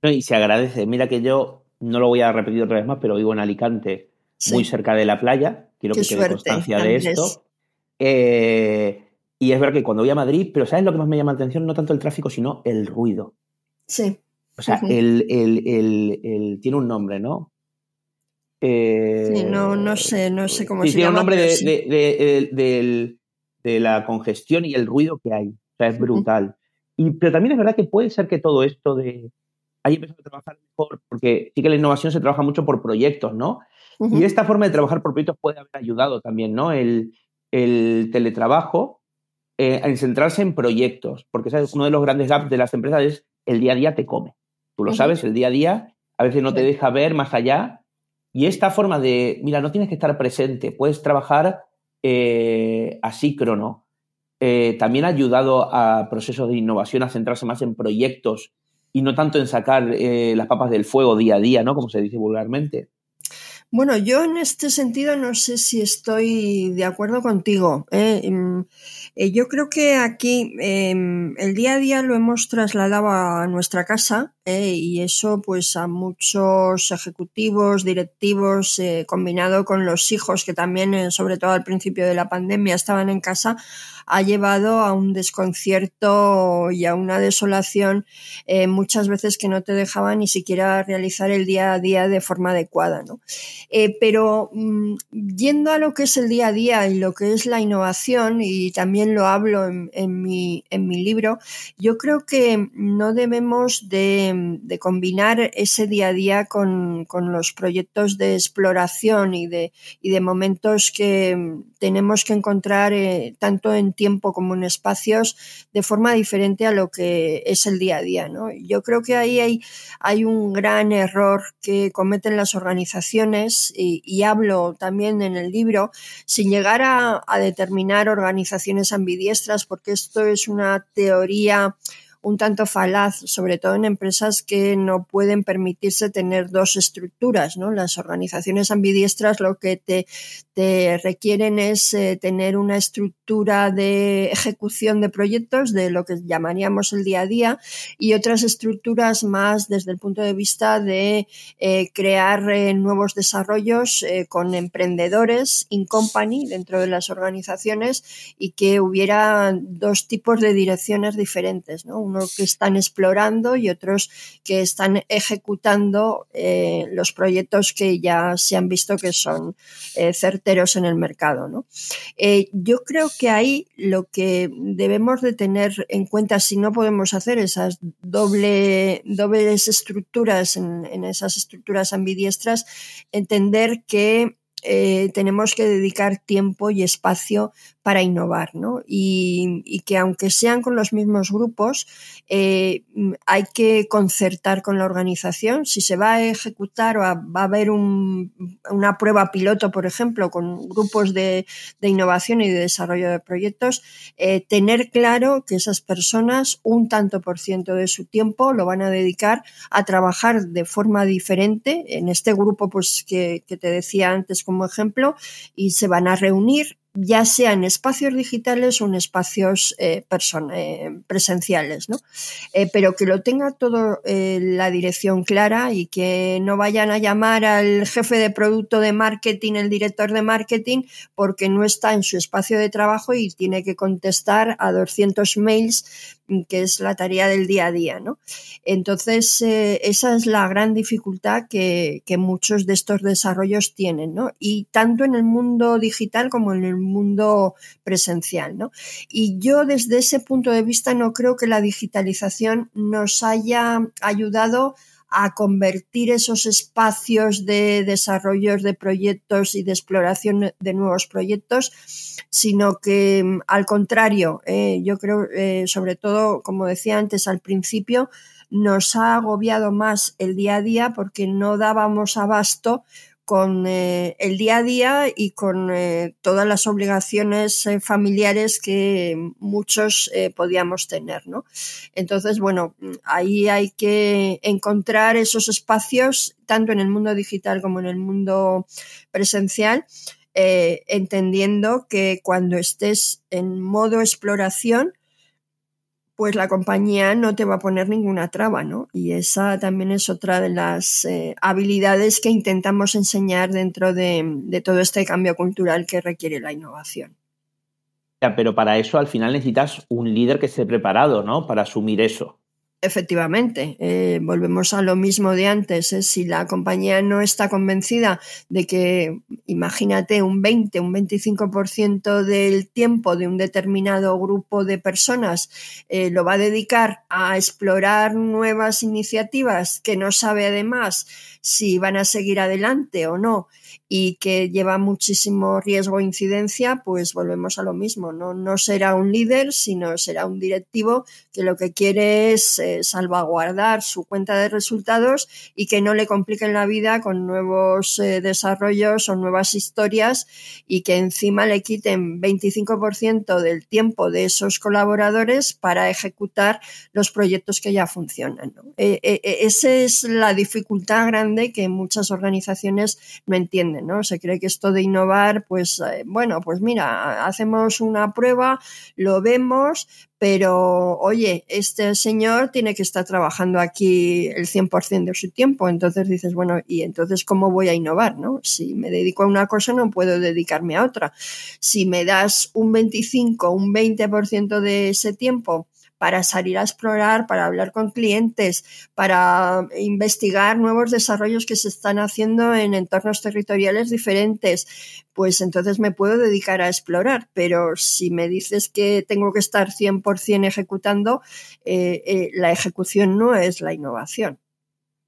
Y se agradece. Mira que yo no lo voy a repetir otra vez más, pero vivo en Alicante, muy cerca de la playa. Quiero que quede constancia de esto. Eh, y es verdad que cuando voy a Madrid, pero ¿sabes lo que más me llama la atención? No tanto el tráfico, sino el ruido. Sí. O sea, el, el, tiene un nombre, ¿no? Eh, sí, no, no sé, no sé cómo se tiene llama. Tiene un nombre de, de, la congestión y el ruido que hay. O sea, es brutal. y, pero también es verdad que puede ser que todo esto de, ahí empezó a trabajar mejor, porque sí que la innovación se trabaja mucho por proyectos, ¿no? Y esta forma de trabajar por proyectos puede haber ayudado también, ¿no? El, teletrabajo eh, en centrarse en proyectos, porque ¿sabes? uno de los grandes gaps de las empresas es el día a día te come. Tú lo sabes, el día a día a veces no te deja ver más allá. Y esta forma de, mira, no tienes que estar presente, puedes trabajar asíncrono, también ha ayudado a procesos de innovación a centrarse más en proyectos y no tanto en sacar las papas del fuego día a día, ¿no? Como se dice vulgarmente. Bueno, yo en este sentido no sé si estoy de acuerdo contigo. ¿eh? Mm, eh, yo creo que aquí em, el día a día lo hemos trasladado a nuestra casa ¿eh? y eso pues a muchos ejecutivos, directivos, combinado con los hijos que también, sobre todo al principio de la pandemia, estaban en casa, ha llevado a un desconcierto y a una desolación eh, muchas veces que no te dejaba ni siquiera realizar el día a día de forma adecuada. ¿no? Eh, pero mm, yendo a lo que es el día a día y lo que es la innovación, y también lo hablo en, en mi, libro, yo creo que no debemos de, combinar ese día a día con, con, los proyectos de exploración y de, y de momentos que tenemos que encontrar eh, tanto en tiempo como en espacios de forma diferente a lo que es el día a día. ¿no? Yo creo que ahí hay, hay un gran error que cometen las organizaciones y, hablo también en el libro sin llegar a, a determinar organizaciones ambidiestras porque esto es una teoría un tanto falaz, sobre todo en empresas que no pueden permitirse tener dos estructuras. ¿no? Las organizaciones ambidiestras lo que te, te requieren es eh, tener una estructura de ejecución de proyectos, de lo que llamaríamos el día a día, y otras estructuras más desde el punto de vista de eh, crear eh, nuevos desarrollos con emprendedores in company dentro de las organizaciones y que hubiera dos tipos de direcciones diferentes. ¿no? Que están explorando y otros que están ejecutando eh, los proyectos que ya se han visto que son eh, certeros en el mercado. Eh, yo creo que ahí lo que debemos de tener en cuenta si no podemos hacer esas doble, dobles estructuras en, esas estructuras ambidiestras, entender que tenemos que dedicar tiempo y espacio para innovar, ¿no? Y, que aunque sean con los mismos grupos, eh, hay que concertar con la organización. Si se va a ejecutar o va a haber una prueba piloto, por ejemplo, con grupos de, innovación y de desarrollo de proyectos, eh, tener claro que esas personas un tanto por ciento de su tiempo lo van a dedicar a trabajar de forma diferente en este grupo, pues que te decía antes, como ejemplo, y se van a reunir ya sea en espacios digitales o en espacios eh, eh, presenciales, ¿no? Eh, pero que lo tenga todo la dirección clara y que no vayan a llamar al jefe de producto de marketing, el director de marketing, porque no está en su espacio de trabajo y tiene que contestar a 200 mails que es la tarea del día a día, ¿no? Entonces, esa es la gran dificultad que, que, muchos de estos desarrollos tienen, ¿no? Y tanto en el mundo digital como en el mundo presencial. ¿no? Y yo desde ese punto de vista no creo que la digitalización nos haya ayudado convertir esos espacios de desarrollo de proyectos y de exploración de nuevos proyectos, sino que mm, al contrario, eh, yo creo, eh, sobre todo, como decía antes al principio, nos ha agobiado más el día a día porque no dábamos abasto con eh, el día a día y con eh, todas las obligaciones eh, familiares que muchos podíamos tener, ¿no? Entonces, bueno, ahí hay que encontrar esos espacios, tanto en el mundo digital como en el mundo presencial, entendiendo que cuando estés en modo exploración, pues la compañía no te va a poner ninguna traba, ¿no? Y esa también es otra de las eh, habilidades que intentamos enseñar dentro de, de, todo este cambio cultural que requiere la innovación. Pero para eso al final necesitas un líder que esté preparado, ¿no? Para asumir eso. Efectivamente, eh, volvemos a lo mismo de antes. ¿eh? Si la compañía no está convencida de que, imagínate, un 20, un 25% del tiempo de un determinado grupo de personas eh, lo va a dedicar a explorar nuevas iniciativas que no sabe además si van a seguir adelante o no y que lleva muchísimo riesgo e incidencia, pues volvemos a lo mismo. No, no será un líder, sino será un directivo que lo que quiere es eh, salvaguardar su cuenta de resultados y que no le compliquen la vida con nuevos eh, desarrollos o nuevas historias y que encima le quiten 25% del tiempo de esos colaboradores para ejecutar los proyectos que ya funcionan. esa es la dificultad grande que muchas organizaciones no entienden. ¿no? Se cree que esto de innovar, pues bueno, pues mira, hacemos una prueba, lo vemos, pero oye, este señor tiene que estar trabajando aquí el 100% de su tiempo, entonces dices, bueno, ¿y entonces cómo voy a innovar? ¿no? Si me dedico a una cosa no puedo dedicarme a otra. Si me das un 25, un 20% de ese tiempo para salir a explorar, para hablar con clientes, para investigar nuevos desarrollos que se están haciendo en entornos territoriales diferentes, pues entonces me puedo dedicar a explorar. Pero si me dices que tengo que estar 100% ejecutando, eh, eh, la ejecución no es la innovación.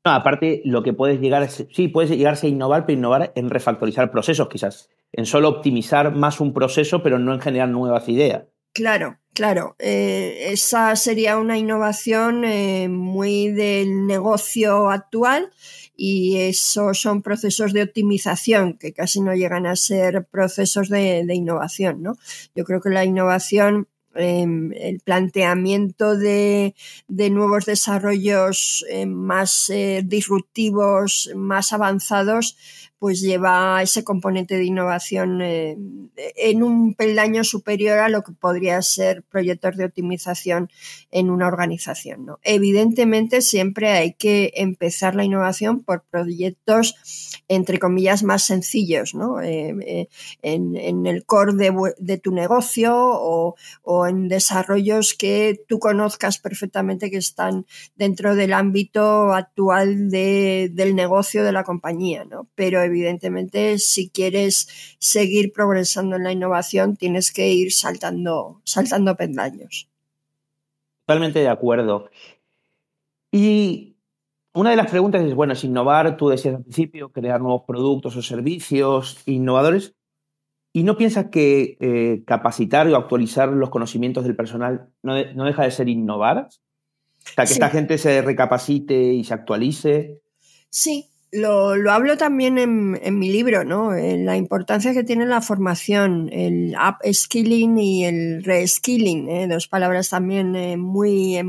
No, aparte, lo que puedes llegar es, sí, puedes llegarse a innovar, pero innovar en refactorizar procesos, quizás, en solo optimizar más un proceso, pero no en generar nuevas ideas. Claro, claro. Eh, esa sería una innovación eh, muy del negocio actual y esos son procesos de optimización que casi no llegan a ser procesos de, innovación, ¿no? Yo creo que la innovación em, el planteamiento de, nuevos desarrollos eh, más disruptivos, más avanzados, pues lleva ese componente de innovación eh, en un peldaño superior a lo que podría ser proyectos de optimización en una organización. ¿no? Evidentemente, siempre hay que empezar la innovación por proyectos, entre comillas, más sencillos, ¿no? Eh, eh, en, el core de, tu negocio o, en desarrollos que tú conozcas perfectamente que están dentro del ámbito actual del negocio de la compañía. ¿no? Pero evidentemente si quieres seguir progresando en la innovación tienes que ir saltando, saltando. Totalmente de acuerdo. Y una de las preguntas es, bueno, es innovar, tú decías al principio, crear nuevos productos o servicios innovadores. ¿Y no piensas que eh, capacitar o actualizar los conocimientos del personal no, deja de ser innovar? O sea, que esta gente se recapacite y se actualice. Sí, lo, lo, hablo también en, en, mi libro, ¿no? En la importancia que tiene la formación, el upskilling y el reskilling, ¿eh? dos palabras también eh, muy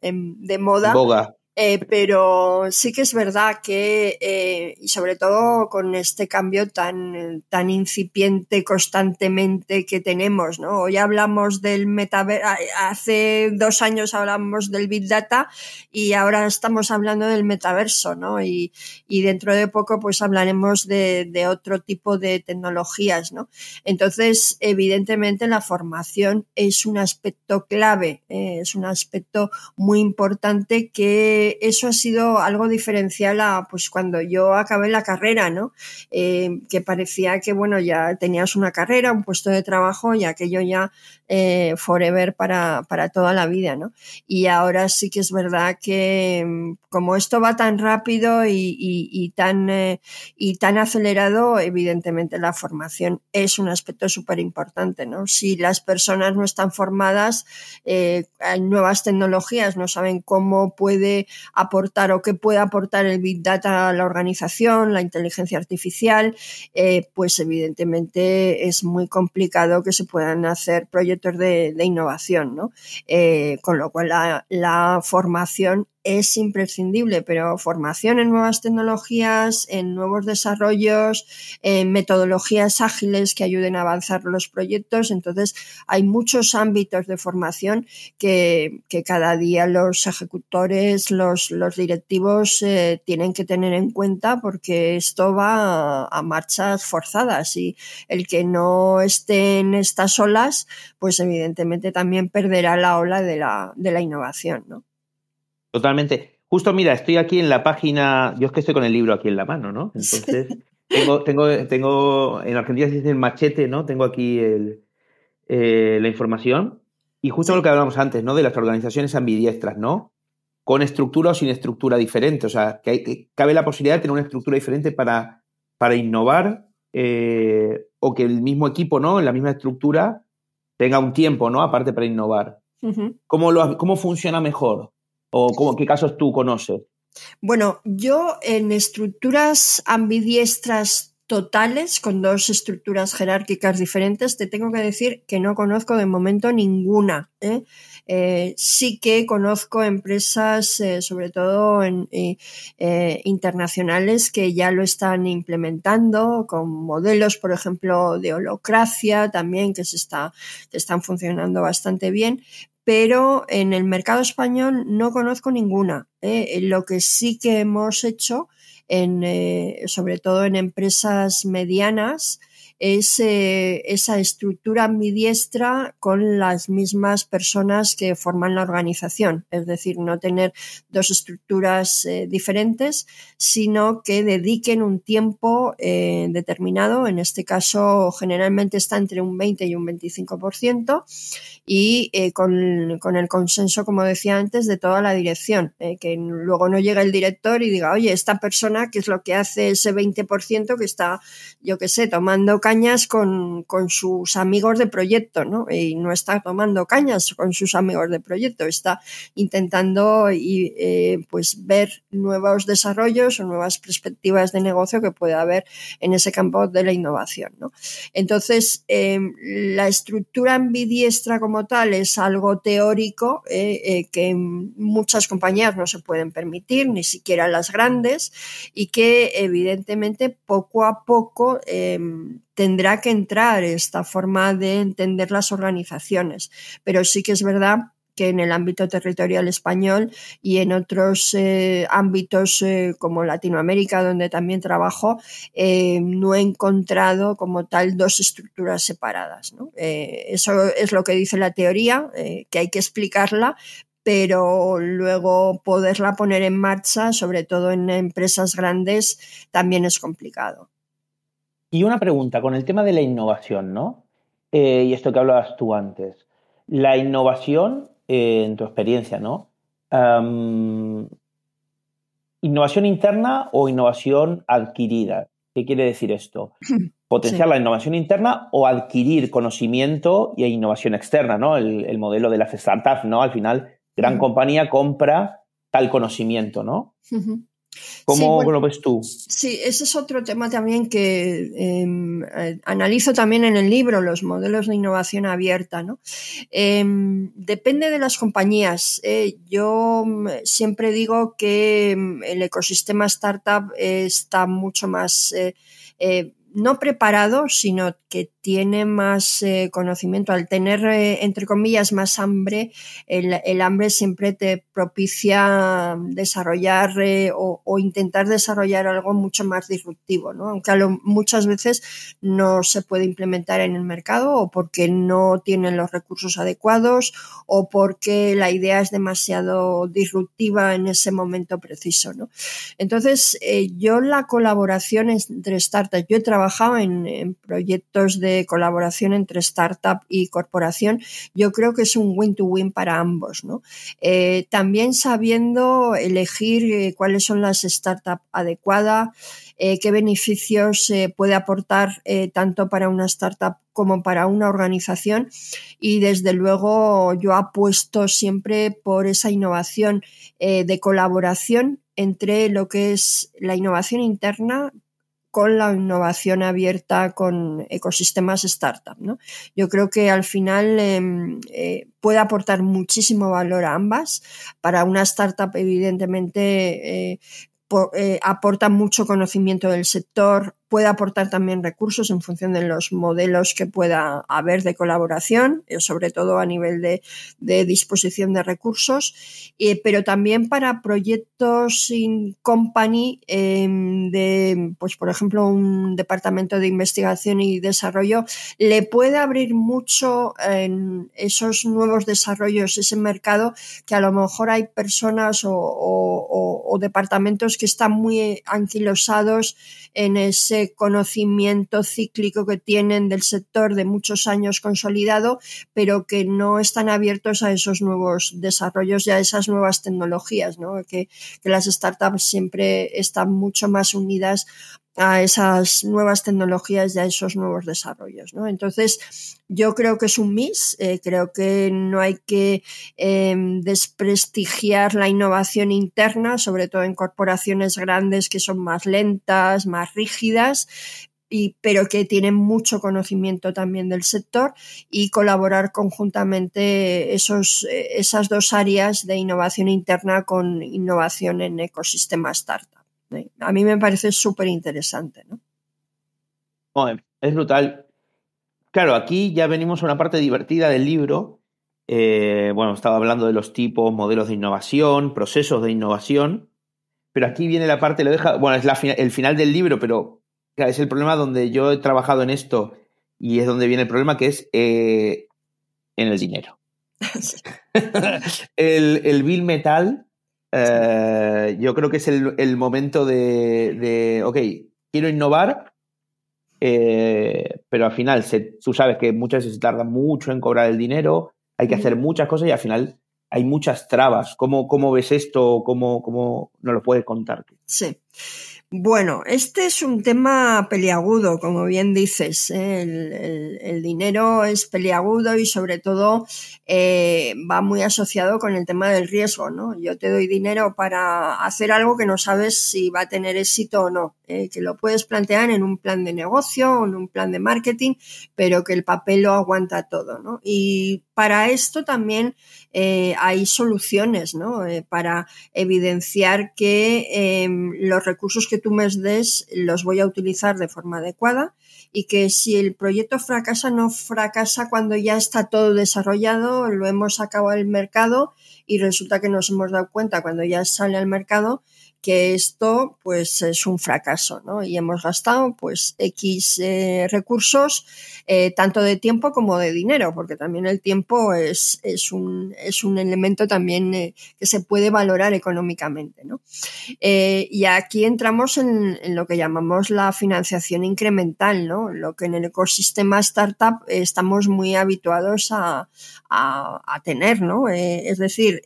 de moda. Boga. Eh, pero sí que es verdad que, eh, y sobre todo con este cambio tan, tan incipiente constantemente que tenemos, ¿no? Hoy hablamos del metaverso, hace dos años hablamos del Big Data y ahora estamos hablando del metaverso, ¿no? Y, dentro de poco pues hablaremos de, de otro tipo de tecnologías, ¿no? Entonces, evidentemente la formación es un aspecto clave, eh, es un aspecto muy importante que eso ha sido algo diferencial a pues cuando yo acabé la carrera, ¿no? Eh, que parecía que, bueno, ya tenías una carrera, un puesto de trabajo y aquello ya eh, forever para, para toda la vida, ¿no? Y ahora sí que es verdad que mm, como esto va tan rápido y, tan, eh, y tan acelerado, evidentemente la formación es un aspecto súper importante, ¿no? Si las personas no están formadas, eh, nuevas tecnologías, no saben cómo puede aportar o qué puede aportar el Big Data a la organización, la inteligencia artificial, eh, pues evidentemente es muy complicado que se puedan hacer proyectos de, innovación, ¿no? Eh, con lo cual la, la formación es imprescindible, pero formación en nuevas tecnologías, en nuevos desarrollos, en metodologías ágiles que ayuden a avanzar los proyectos. Entonces, hay muchos ámbitos de formación que, cada día los ejecutores, los, los directivos eh, tienen que tener en cuenta porque esto va a, marchas forzadas y el que no esté en estas olas, pues evidentemente también perderá la ola de la, de la innovación, ¿no? Totalmente. Justo, mira, estoy aquí en la página, yo es que estoy con el libro aquí en la mano, ¿no? Entonces, tengo, tengo, tengo, en Argentina se dice el machete, ¿no? Tengo aquí el, eh, la información. Y justo lo que hablábamos antes, ¿no? De las organizaciones ambidiestras, ¿no? Con estructura o sin estructura diferente. O sea, que, cabe la posibilidad de tener una estructura diferente para, para innovar eh, o que el mismo equipo, ¿no? En la misma estructura tenga un tiempo, ¿no? Aparte para innovar. ¿Cómo, lo, ¿Cómo funciona mejor? ¿O qué casos tú conoces? Bueno, yo en estructuras ambidiestras totales, con dos estructuras jerárquicas diferentes, te tengo que decir que no conozco de momento ninguna. ¿eh? Eh, sí que conozco empresas, eh, sobre todo en, internacionales, que ya lo están implementando con modelos, por ejemplo, de holocracia también, que, se está, que están funcionando bastante bien, pero en el mercado español no conozco ninguna. ¿eh? Lo que sí que hemos hecho, en, eh, sobre todo en empresas medianas, es eh, esa estructura ambidiestra con las mismas personas que forman la organización, es decir, no tener dos estructuras eh, diferentes, sino que dediquen un tiempo eh, determinado, en este caso generalmente está entre un 20 y un 25%, y con, con, el consenso, como decía antes, de toda la dirección, que luego no llega el director y diga, oye, esta persona, ¿qué es lo que hace ese 20% que está, yo qué sé, tomando con, sus amigos de proyecto, ¿no? Y no está tomando cañas con sus amigos de proyecto, está intentando y, eh, pues ver nuevos desarrollos o nuevas perspectivas de negocio que pueda haber en ese campo de la innovación, ¿no? Entonces, em, la estructura ambidiestra como tal es algo teórico eh, eh, que muchas compañías no se pueden permitir, ni siquiera las grandes, y que evidentemente poco a poco em, tendrá que entrar esta forma de entender las organizaciones. Pero sí que es verdad que en el ámbito territorial español y en otros eh, ámbitos eh, como Latinoamérica, donde también trabajo, eh, no he encontrado como tal dos estructuras separadas. eso es lo que dice la teoría, que hay que explicarla, pero luego poderla poner en marcha, sobre todo en empresas grandes, también es complicado. Y una pregunta con el tema de la innovación, ¿no? Eh, y esto que hablabas tú antes. La innovación, eh, en tu experiencia, ¿no? ¿Innovación interna o innovación adquirida? ¿Qué quiere decir esto? Potenciar la innovación interna o adquirir conocimiento y innovación externa, ¿no? El, modelo de las startups, ¿no? Al final, gran compañía compra tal conocimiento, ¿no? ¿Cómo lo ves tú? Sí, ese es otro tema también que em, eh, analizo también en el libro, los modelos de innovación abierta. ¿no? Em, depende de las compañías. Eh, yo mm, siempre digo que em, el ecosistema startup está mucho más eh, no preparado, sino que tiene más eh, conocimiento. Al tener, eh, entre comillas, más hambre, el, hambre siempre te propicia desarrollar eh, o, intentar desarrollar algo mucho más disruptivo, ¿no? Aunque muchas veces no se puede implementar en el mercado o porque no tienen los recursos adecuados o porque la idea es demasiado disruptiva en ese momento preciso, ¿no? Entonces, yo la colaboración entre startups, yo he trabajado en, proyectos de colaboración entre startup y corporación, yo creo que es un win-to-win para ambos. ¿no? Eh, también sabiendo elegir eh, cuáles son las startups adecuadas, eh, qué beneficios puede aportar tanto para una startup como para una organización y desde luego yo apuesto siempre por esa innovación de colaboración entre lo que es la innovación interna con la innovación abierta con ecosistemas startup. ¿no? Yo creo que al final em, eh, puede aportar muchísimo valor a ambas. Para una startup, evidentemente, eh, eh, aporta mucho conocimiento del sector, puede aportar también recursos en función de los modelos que pueda haber de colaboración, eh, sobre todo a nivel de, disposición de recursos, eh, pero también para proyectos in company em, de, pues por ejemplo, un departamento de investigación y desarrollo, le puede abrir mucho esos nuevos desarrollos, ese mercado que a lo mejor hay personas o departamentos que están muy anquilosados en ese conocimiento cíclico que tienen del sector de muchos años consolidado, pero que no están abiertos a esos nuevos desarrollos y a esas nuevas tecnologías, ¿no? que, las startups siempre están mucho más unidas a esas nuevas tecnologías y a esos nuevos desarrollos. ¿no? Entonces, yo creo que es un mix, eh, creo que no hay que em, desprestigiar la innovación interna, sobre todo en corporaciones grandes que son más lentas, más rígidas, y, pero que tienen mucho conocimiento también del sector y colaborar conjuntamente esos, eh, esas dos áreas de innovación interna con innovación en ecosistemas startup. A mí me parece súper interesante. ¿no? es brutal. Claro, aquí ya venimos a una parte divertida del libro. Eh, bueno, estaba hablando de los tipos, modelos de innovación, procesos de innovación, pero aquí viene la parte, lo deja, bueno, es el final del libro, pero es el problema donde yo he trabajado en esto y es donde viene el problema, que es eh, en el dinero. el, el bill metal eh, yo creo que es el, momento de, ok, quiero innovar, eh, pero al final tú sabes que muchas veces se tarda mucho en cobrar el dinero, hay que hacer muchas cosas y al final hay muchas trabas. ¿Cómo, cómo ves esto? ¿Cómo, ¿Cómo nos lo puedes contar? Sí. Bueno, este es un tema peliagudo, como bien dices. ¿eh? El, dinero es peliagudo y sobre todo eh, va muy asociado con el tema del riesgo. ¿no? Yo te doy dinero para hacer algo que no sabes si va a tener éxito o no. ¿eh? Que lo puedes plantear en un plan de negocio o en un plan de marketing, pero que el papel lo aguanta todo. ¿no? Y para esto también hay soluciones ¿no? para evidenciar que em, los recursos que tú me des los voy a utilizar de forma adecuada y que si el proyecto fracasa, no fracasa cuando ya está todo desarrollado, lo hemos sacado al mercado y resulta que nos hemos dado cuenta cuando ya sale al mercado que esto pues es un fracaso, ¿no? Y hemos gastado pues X eh, recursos, eh, tanto de tiempo como de dinero, porque también el tiempo es, es, un, es un elemento también eh, que se puede valorar económicamente, ¿no? y aquí entramos en, lo que llamamos la financiación incremental, ¿no? Lo que en el ecosistema startup estamos muy habituados a, a tener, ¿no? es decir,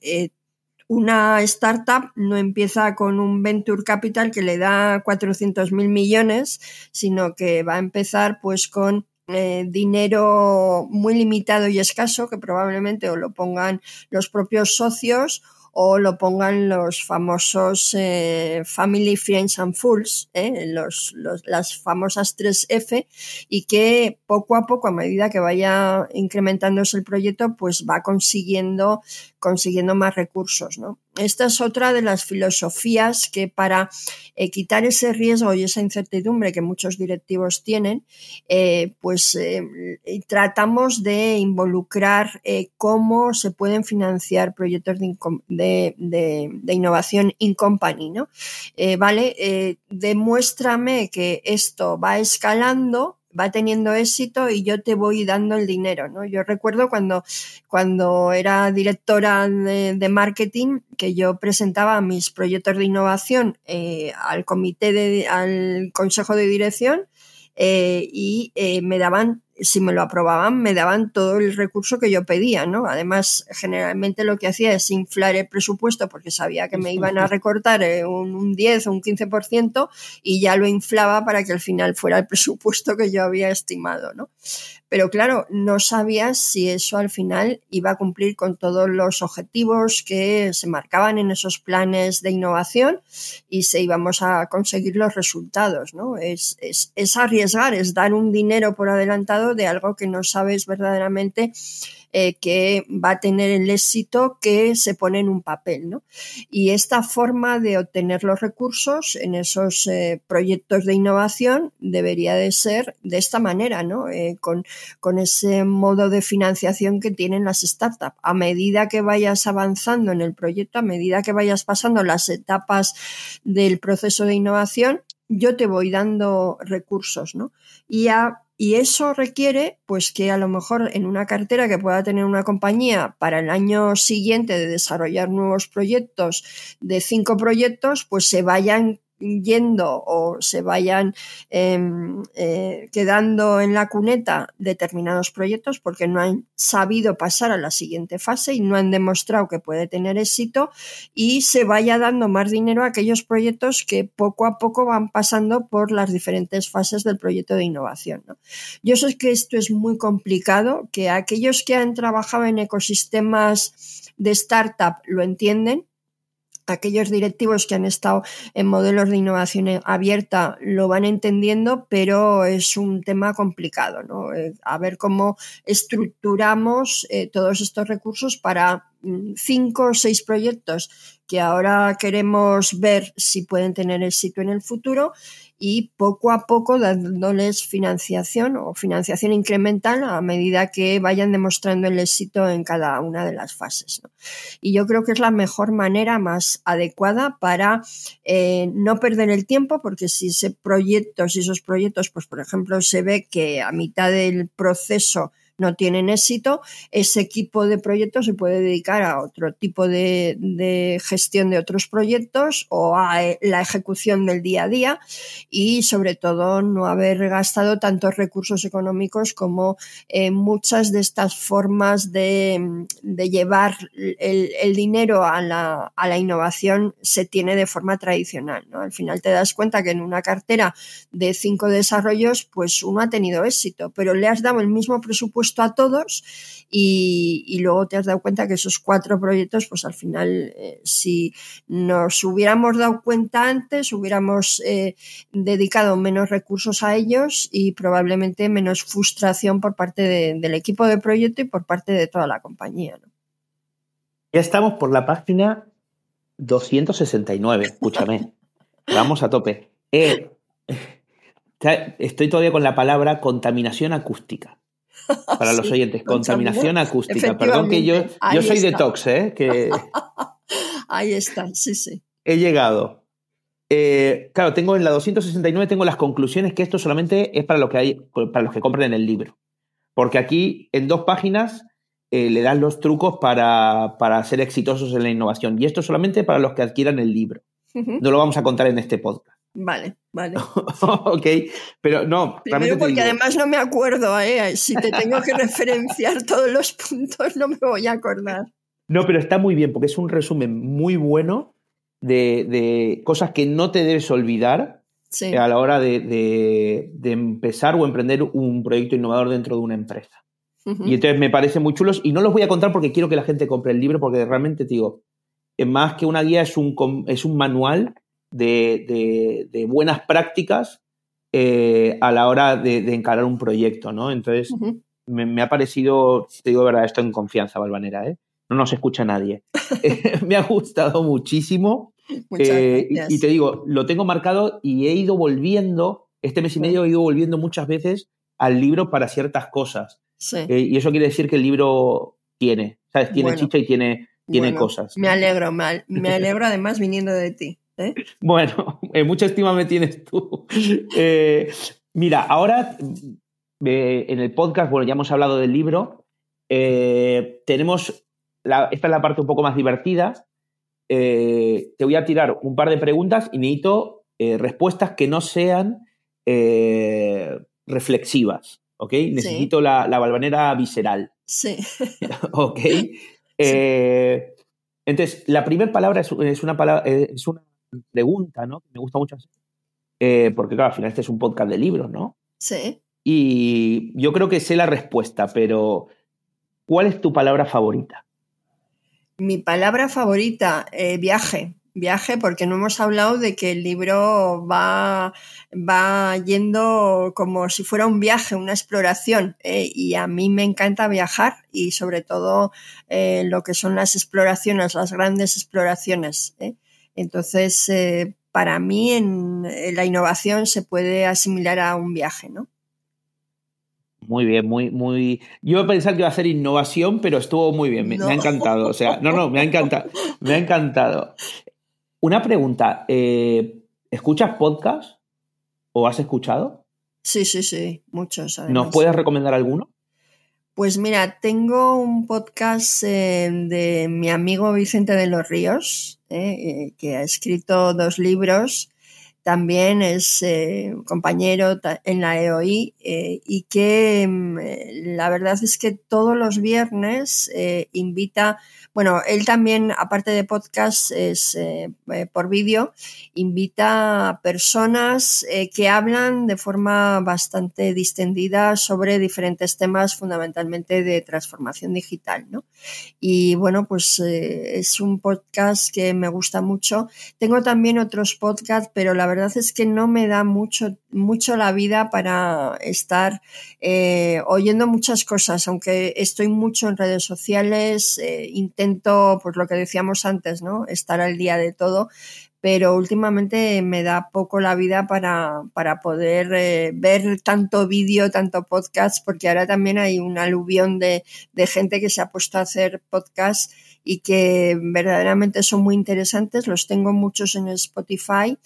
una startup no empieza con un venture capital que le da 400 mil millones, sino que va a empezar pues con eh, dinero muy limitado y escaso que probablemente o lo pongan los propios socios o lo pongan los famosos eh, Family, Friends and Fools, eh, los, las famosas 3F, y que poco a poco, a medida que vaya incrementándose el proyecto, pues va consiguiendo, consiguiendo más recursos. ¿no? Esta es otra de las filosofías que para eh, quitar ese riesgo y esa incertidumbre que muchos directivos tienen, eh, pues eh, tratamos de involucrar cómo se pueden financiar proyectos de, de innovación in company, ¿no? vale, demuéstrame que esto va escalando va teniendo éxito y yo te voy dando el dinero, ¿no? Yo recuerdo cuando, cuando era directora de, marketing que yo presentaba mis proyectos de innovación eh, al comité de, al consejo de dirección eh, y eh, me daban si me lo aprobaban, me daban todo el recurso que yo pedía, ¿no? Además, generalmente lo que hacía es inflar el presupuesto porque sabía que me iban a recortar un, un 10 o un 15% y ya lo inflaba para que al final fuera el presupuesto que yo había estimado, ¿no? Pero claro, no sabías si eso al final iba a cumplir con todos los objetivos que se marcaban en esos planes de innovación y se íbamos a conseguir los resultados, ¿no? Es, es, es arriesgar, es dar un dinero por adelantado de algo que no sabes verdaderamente eh, que va a tener el éxito que se pone en un papel. ¿no? Y esta forma de obtener los recursos en esos eh, proyectos de innovación debería de ser de esta manera, ¿no? Eh, con, con ese modo de financiación que tienen las startups. A medida que vayas avanzando en el proyecto, a medida que vayas pasando las etapas del proceso de innovación, yo te voy dando recursos, ¿no? Y a y eso requiere, pues, que a lo mejor en una cartera que pueda tener una compañía para el año siguiente de desarrollar nuevos proyectos, de cinco proyectos, pues se vayan yendo o se vayan em, eh, quedando en la cuneta determinados proyectos porque no han sabido pasar a la siguiente fase y no han demostrado que puede tener éxito y se vaya dando más dinero a aquellos proyectos que poco a poco van pasando por las diferentes fases del proyecto de innovación. Yo sé que esto es muy complicado, que aquellos que han trabajado en ecosistemas de startup lo entienden, aquellos directivos que han estado en modelos de innovación abierta lo van entendiendo, pero es un tema complicado, ¿no? Eh, a ver cómo estructuramos eh, todos estos recursos para mm, cinco o seis proyectos que ahora queremos ver si pueden tener éxito en el futuro y poco a poco dándoles financiación o financiación incremental a medida que vayan demostrando el éxito en cada una de las fases. Y yo creo que es la mejor manera más adecuada para eh, no perder el tiempo, porque si ese proyecto, si esos proyectos, pues por ejemplo, se ve que a mitad del proceso no tienen éxito, ese equipo de proyectos se puede dedicar a otro tipo de, gestión de otros proyectos o a eh, la ejecución del día a día y sobre todo no haber gastado tantos recursos económicos como eh, muchas de estas formas de, llevar el, dinero a la, a la, innovación se tiene de forma tradicional. ¿no? Al final te das cuenta que en una cartera de cinco desarrollos, pues uno ha tenido éxito, pero le has dado el mismo presupuesto a todos y, luego te has dado cuenta que esos cuatro proyectos, pues al final, eh, si nos hubiéramos dado cuenta antes, hubiéramos eh, dedicado menos recursos a ellos y probablemente menos frustración por parte del equipo de proyecto y por parte de toda la compañía. Ya estamos por la página 269, escúchame. Vamos a tope. Eh, estoy todavía con la palabra contaminación acústica. Para los oyentes. Contaminación acústica. Perdón que yo, yo soy detox, ¿eh? Que... Ahí está, sí, sí. He llegado. Eh, claro, tengo en la 269 tengo las conclusiones que esto solamente es para, lo que hay, para los que compren el libro. Porque aquí en dos páginas eh, le dan los trucos para, para, ser exitosos en la innovación. Y esto solamente para los que adquieran el libro. No lo vamos a contar en este podcast. Vale, vale. ok, pero no. Primero porque además no me acuerdo, ¿eh? Si te tengo que referenciar todos los puntos, no me voy a acordar. No, pero está muy bien, porque es un resumen muy bueno de, cosas que no te debes olvidar a la hora de, empezar o emprender un proyecto innovador dentro de una empresa. Y entonces me parece muy chulos y no los voy a contar porque quiero que la gente compre el libro, porque realmente te digo, más que una guía es un, es un manual de, buenas prácticas eh, a la hora de, encarar un proyecto, ¿no? Entonces, me, ha parecido, te digo verdad, esto en confianza, Valvanera, ¿eh? No nos escucha nadie. me ha gustado muchísimo. Eh, y, te digo, lo tengo marcado y he ido volviendo, este mes y medio he ido volviendo muchas veces al libro para ciertas cosas. y eso quiere decir que el libro tiene, ¿sabes? Tiene chicha y tiene, tiene cosas. Me alegro, me, me alegro además viniendo de ti. ¿Eh? Bueno, eh, mucha estima me tienes tú. Eh, mira, ahora en el podcast, bueno, ya hemos hablado del libro. tenemos, esta es la parte un poco más divertida. te voy a tirar un par de preguntas y necesito respuestas que no sean reflexivas. ¿Ok? Necesito la, la balvanera visceral. Sí. ¿Ok? Entonces, la primera palabra es, una palabra, es una pregunta, ¿no? Que me gusta mucho hacer. Eh, porque, claro, al final este es un podcast de libros, ¿no? Sí. Y yo creo que sé la respuesta, pero ¿cuál es tu palabra favorita? Mi palabra favorita, eh, viaje. Viaje, porque no hemos hablado de que el libro va, va yendo como si fuera un viaje, una exploración. Eh, y a mí me encanta viajar y sobre todo lo que son las exploraciones, las grandes exploraciones. Entonces, eh, para mí en, la innovación se puede asimilar a un viaje, ¿no? Muy bien, muy, muy. Yo iba a pensar que iba a ser innovación, pero estuvo muy bien, me, ha encantado. O sea, no, no, me ha encantado. Me ha encantado. Una pregunta: eh, ¿escuchas podcast o has escuchado? Sí, sí, sí, muchos. ¿Nos puedes recomendar alguno? Pues mira, tengo un podcast eh, de mi amigo Vicente de los Ríos, eh, eh, que ha escrito dos libros también es compañero en la EOI y que mm, la verdad es que todos los viernes invita bueno, él también, aparte de podcast, es eh, eh, por vídeo, invita a personas eh, que hablan de forma bastante distendida sobre diferentes temas, fundamentalmente de transformación digital, ¿no? Y bueno, pues es un podcast que me gusta mucho. Tengo también otros podcasts, pero la verdad es que no me da mucho, mucho la vida para estar oyendo muchas cosas, aunque estoy mucho en redes sociales, intento pues lo que decíamos antes, ¿no? Estar al día de todo, pero últimamente me da poco la vida para, para poder eh, ver tanto vídeo, tanto podcast, porque ahora también hay un aluvión de, de gente que se ha puesto a hacer podcast y que verdaderamente son muy interesantes. Los tengo muchos en Spotify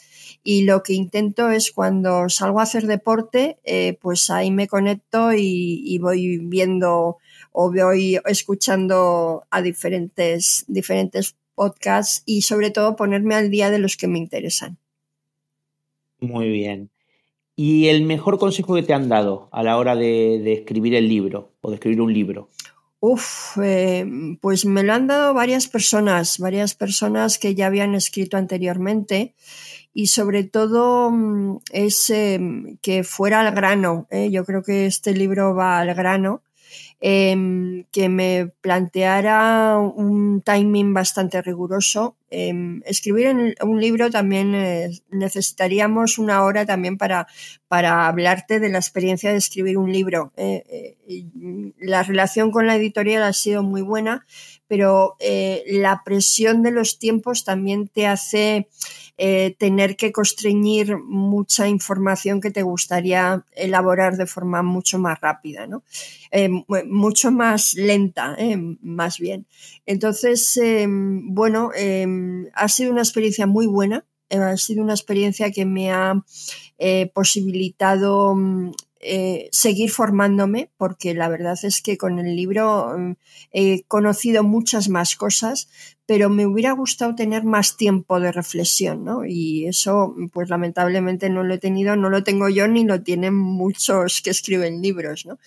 y lo que intento es cuando salgo a hacer deporte, eh, pues ahí me conecto y, y voy viendo o voy escuchando a diferentes, diferentes podcasts y sobre todo ponerme al día de los que me interesan. Muy bien. ¿Y el mejor consejo que te han dado a la hora de, escribir el libro o de escribir un libro? Uf, eh, pues me lo han dado varias personas, varias personas que ya habían escrito anteriormente y sobre todo mm, es eh, que fuera al grano. ¿eh? Yo creo que este libro va al grano Em, que me planteara un timing bastante riguroso. Em, escribir un libro también eh, necesitaríamos una hora también para, para hablarte de la experiencia de escribir un libro. Eh, eh, la relación con la editorial ha sido muy buena, pero la presión de los tiempos también te hace eh, tener que constreñir mucha información que te gustaría elaborar de forma mucho más rápida, ¿no? Eh, mucho más lenta, eh, más bien. Entonces, bueno, ha sido una experiencia muy buena, ha sido una experiencia que me ha posibilitado mm, seguir formándome, porque la verdad es que con el libro mm, he conocido muchas más cosas, pero me hubiera gustado tener más tiempo de reflexión, ¿no? Y eso, pues lamentablemente no lo he tenido, no lo tengo yo ni lo tienen muchos que escriben libros, ¿no?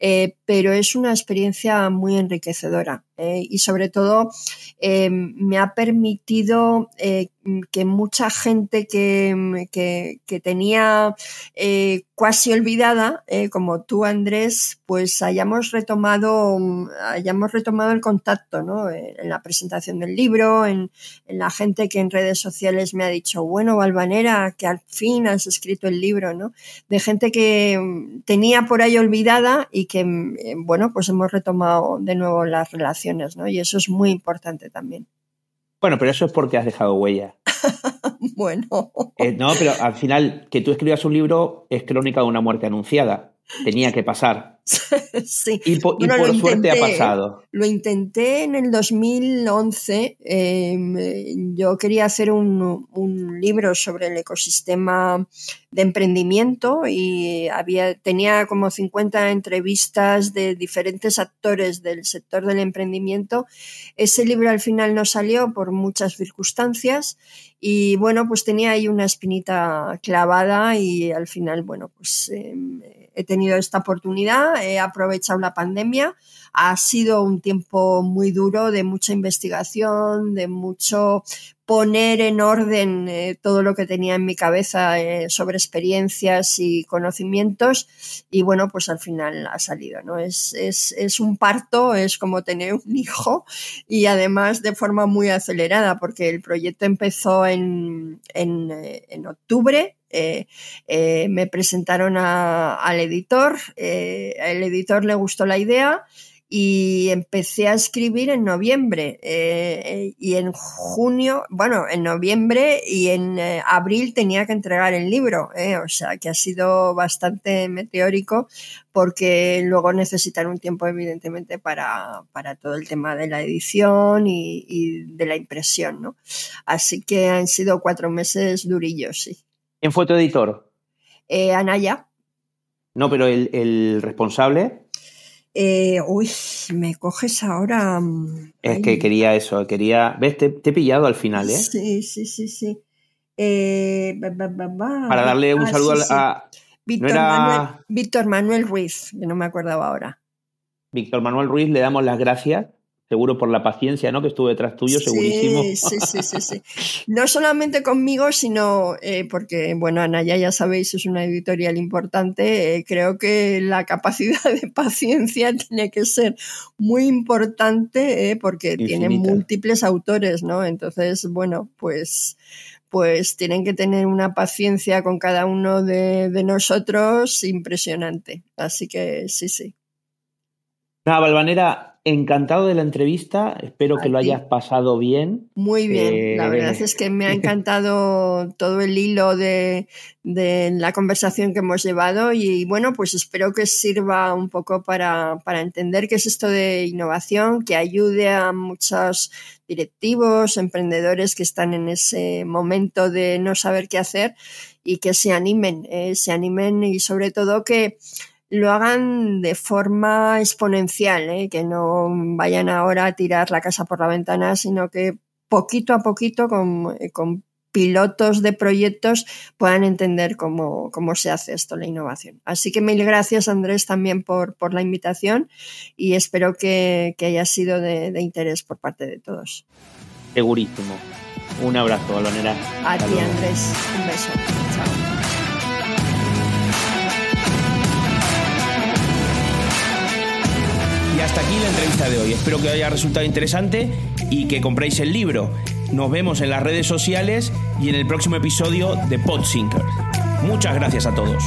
Eh, pero es una experiencia muy enriquecedora eh, y sobre todo eh, me ha permitido que mucha gente que, que tenía casi olvidada, como tú Andrés, pues hayamos retomado, hayamos retomado el contacto, ¿no? en la presentación del libro, en, la gente que en redes sociales me ha dicho, bueno, Valvanera, que al fin has escrito el libro, ¿no? De gente que mm, tenía por ahí olvidada y que, mm, eh, bueno, pues hemos retomado de nuevo las relaciones, ¿no? Y eso es muy importante también. Bueno, pero eso es porque has dejado huella. bueno. Eh, no, pero al final, que tú escribas un libro es crónica de una muerte anunciada. Tenía que pasar. sí. Y, por, suerte ha pasado. Lo intenté en el 2011. Em, yo quería hacer un, libro sobre el ecosistema de emprendimiento y había, tenía como 50 entrevistas de diferentes actores del sector del emprendimiento. Ese libro al final no salió por muchas circunstancias y bueno, pues tenía ahí una espinita clavada y al final, bueno, pues em, he tenido esta oportunidad he aprovechado la pandemia. Ha sido un tiempo muy duro de mucha investigación, de mucho poner en orden eh, todo lo que tenía en mi cabeza eh, sobre experiencias y conocimientos y bueno, pues al final ha salido, ¿no? Es, es, un parto, es como tener un hijo y además de forma muy acelerada porque el proyecto empezó en, en, eh, en octubre me presentaron al editor, eh, al editor le gustó la idea y empecé a escribir en noviembre y en junio, bueno, en noviembre y en abril tenía que entregar el libro, o sea que ha sido bastante meteórico porque luego necesitan un tiempo evidentemente para, para todo el tema de la edición y, y de la impresión, ¿no? Así que han sido cuatro meses durillos, sí. ¿Quién fue tu editor? Eh, Anaya. No, pero el, responsable. Eh, uy, me coges ahora. Mm, es que quería eso, quería. ¿Ves? Te, he pillado al final, ¿eh? Sí, sí, sí, sí. Eh, Para darle un ah, saludo a... Víctor, Manuel, Ruiz, que no me acordaba ahora. Víctor Manuel Ruiz, le damos las gracias seguro por la paciencia, ¿no? Que estuve detrás tuyo, segurísimo. Sí, sí, sí, sí. No solamente conmigo, sino eh, porque, bueno, Anaya, ya sabéis, es una editorial importante. Eh, creo que la capacidad de paciencia tiene que ser muy importante, eh, porque tiene múltiples autores, ¿no? Entonces, bueno, pues pues tienen que tener una paciencia con cada uno de, de nosotros impresionante. Así que sí, sí. Nada, Valvanera, encantado de la entrevista, espero que lo hayas pasado bien. Muy bien, la eh, verdad es que me ha encantado todo el hilo de, la conversación que hemos llevado y bueno, pues espero que sirva un poco para, entender qué es esto de innovación, que ayude a muchos directivos, emprendedores que están en ese momento de no saber qué hacer y que se animen, eh, se animen y sobre todo que lo hagan de forma exponencial, ¿eh? que no vayan ahora a tirar la casa por la ventana, sino que poquito a poquito con, eh, con pilotos de proyectos puedan entender cómo, cómo, se hace esto, la innovación. Así que mil gracias Andrés también por, por la invitación y espero que, que haya sido de, de, interés por parte de todos. Segurísimo. Un abrazo, Balonera. A ti Andrés, un beso. Chao. Hasta aquí la entrevista de hoy. Espero que haya resultado interesante y que compréis el libro. Nos vemos en las redes sociales y en el próximo episodio de Podsinkers. Muchas gracias a todos.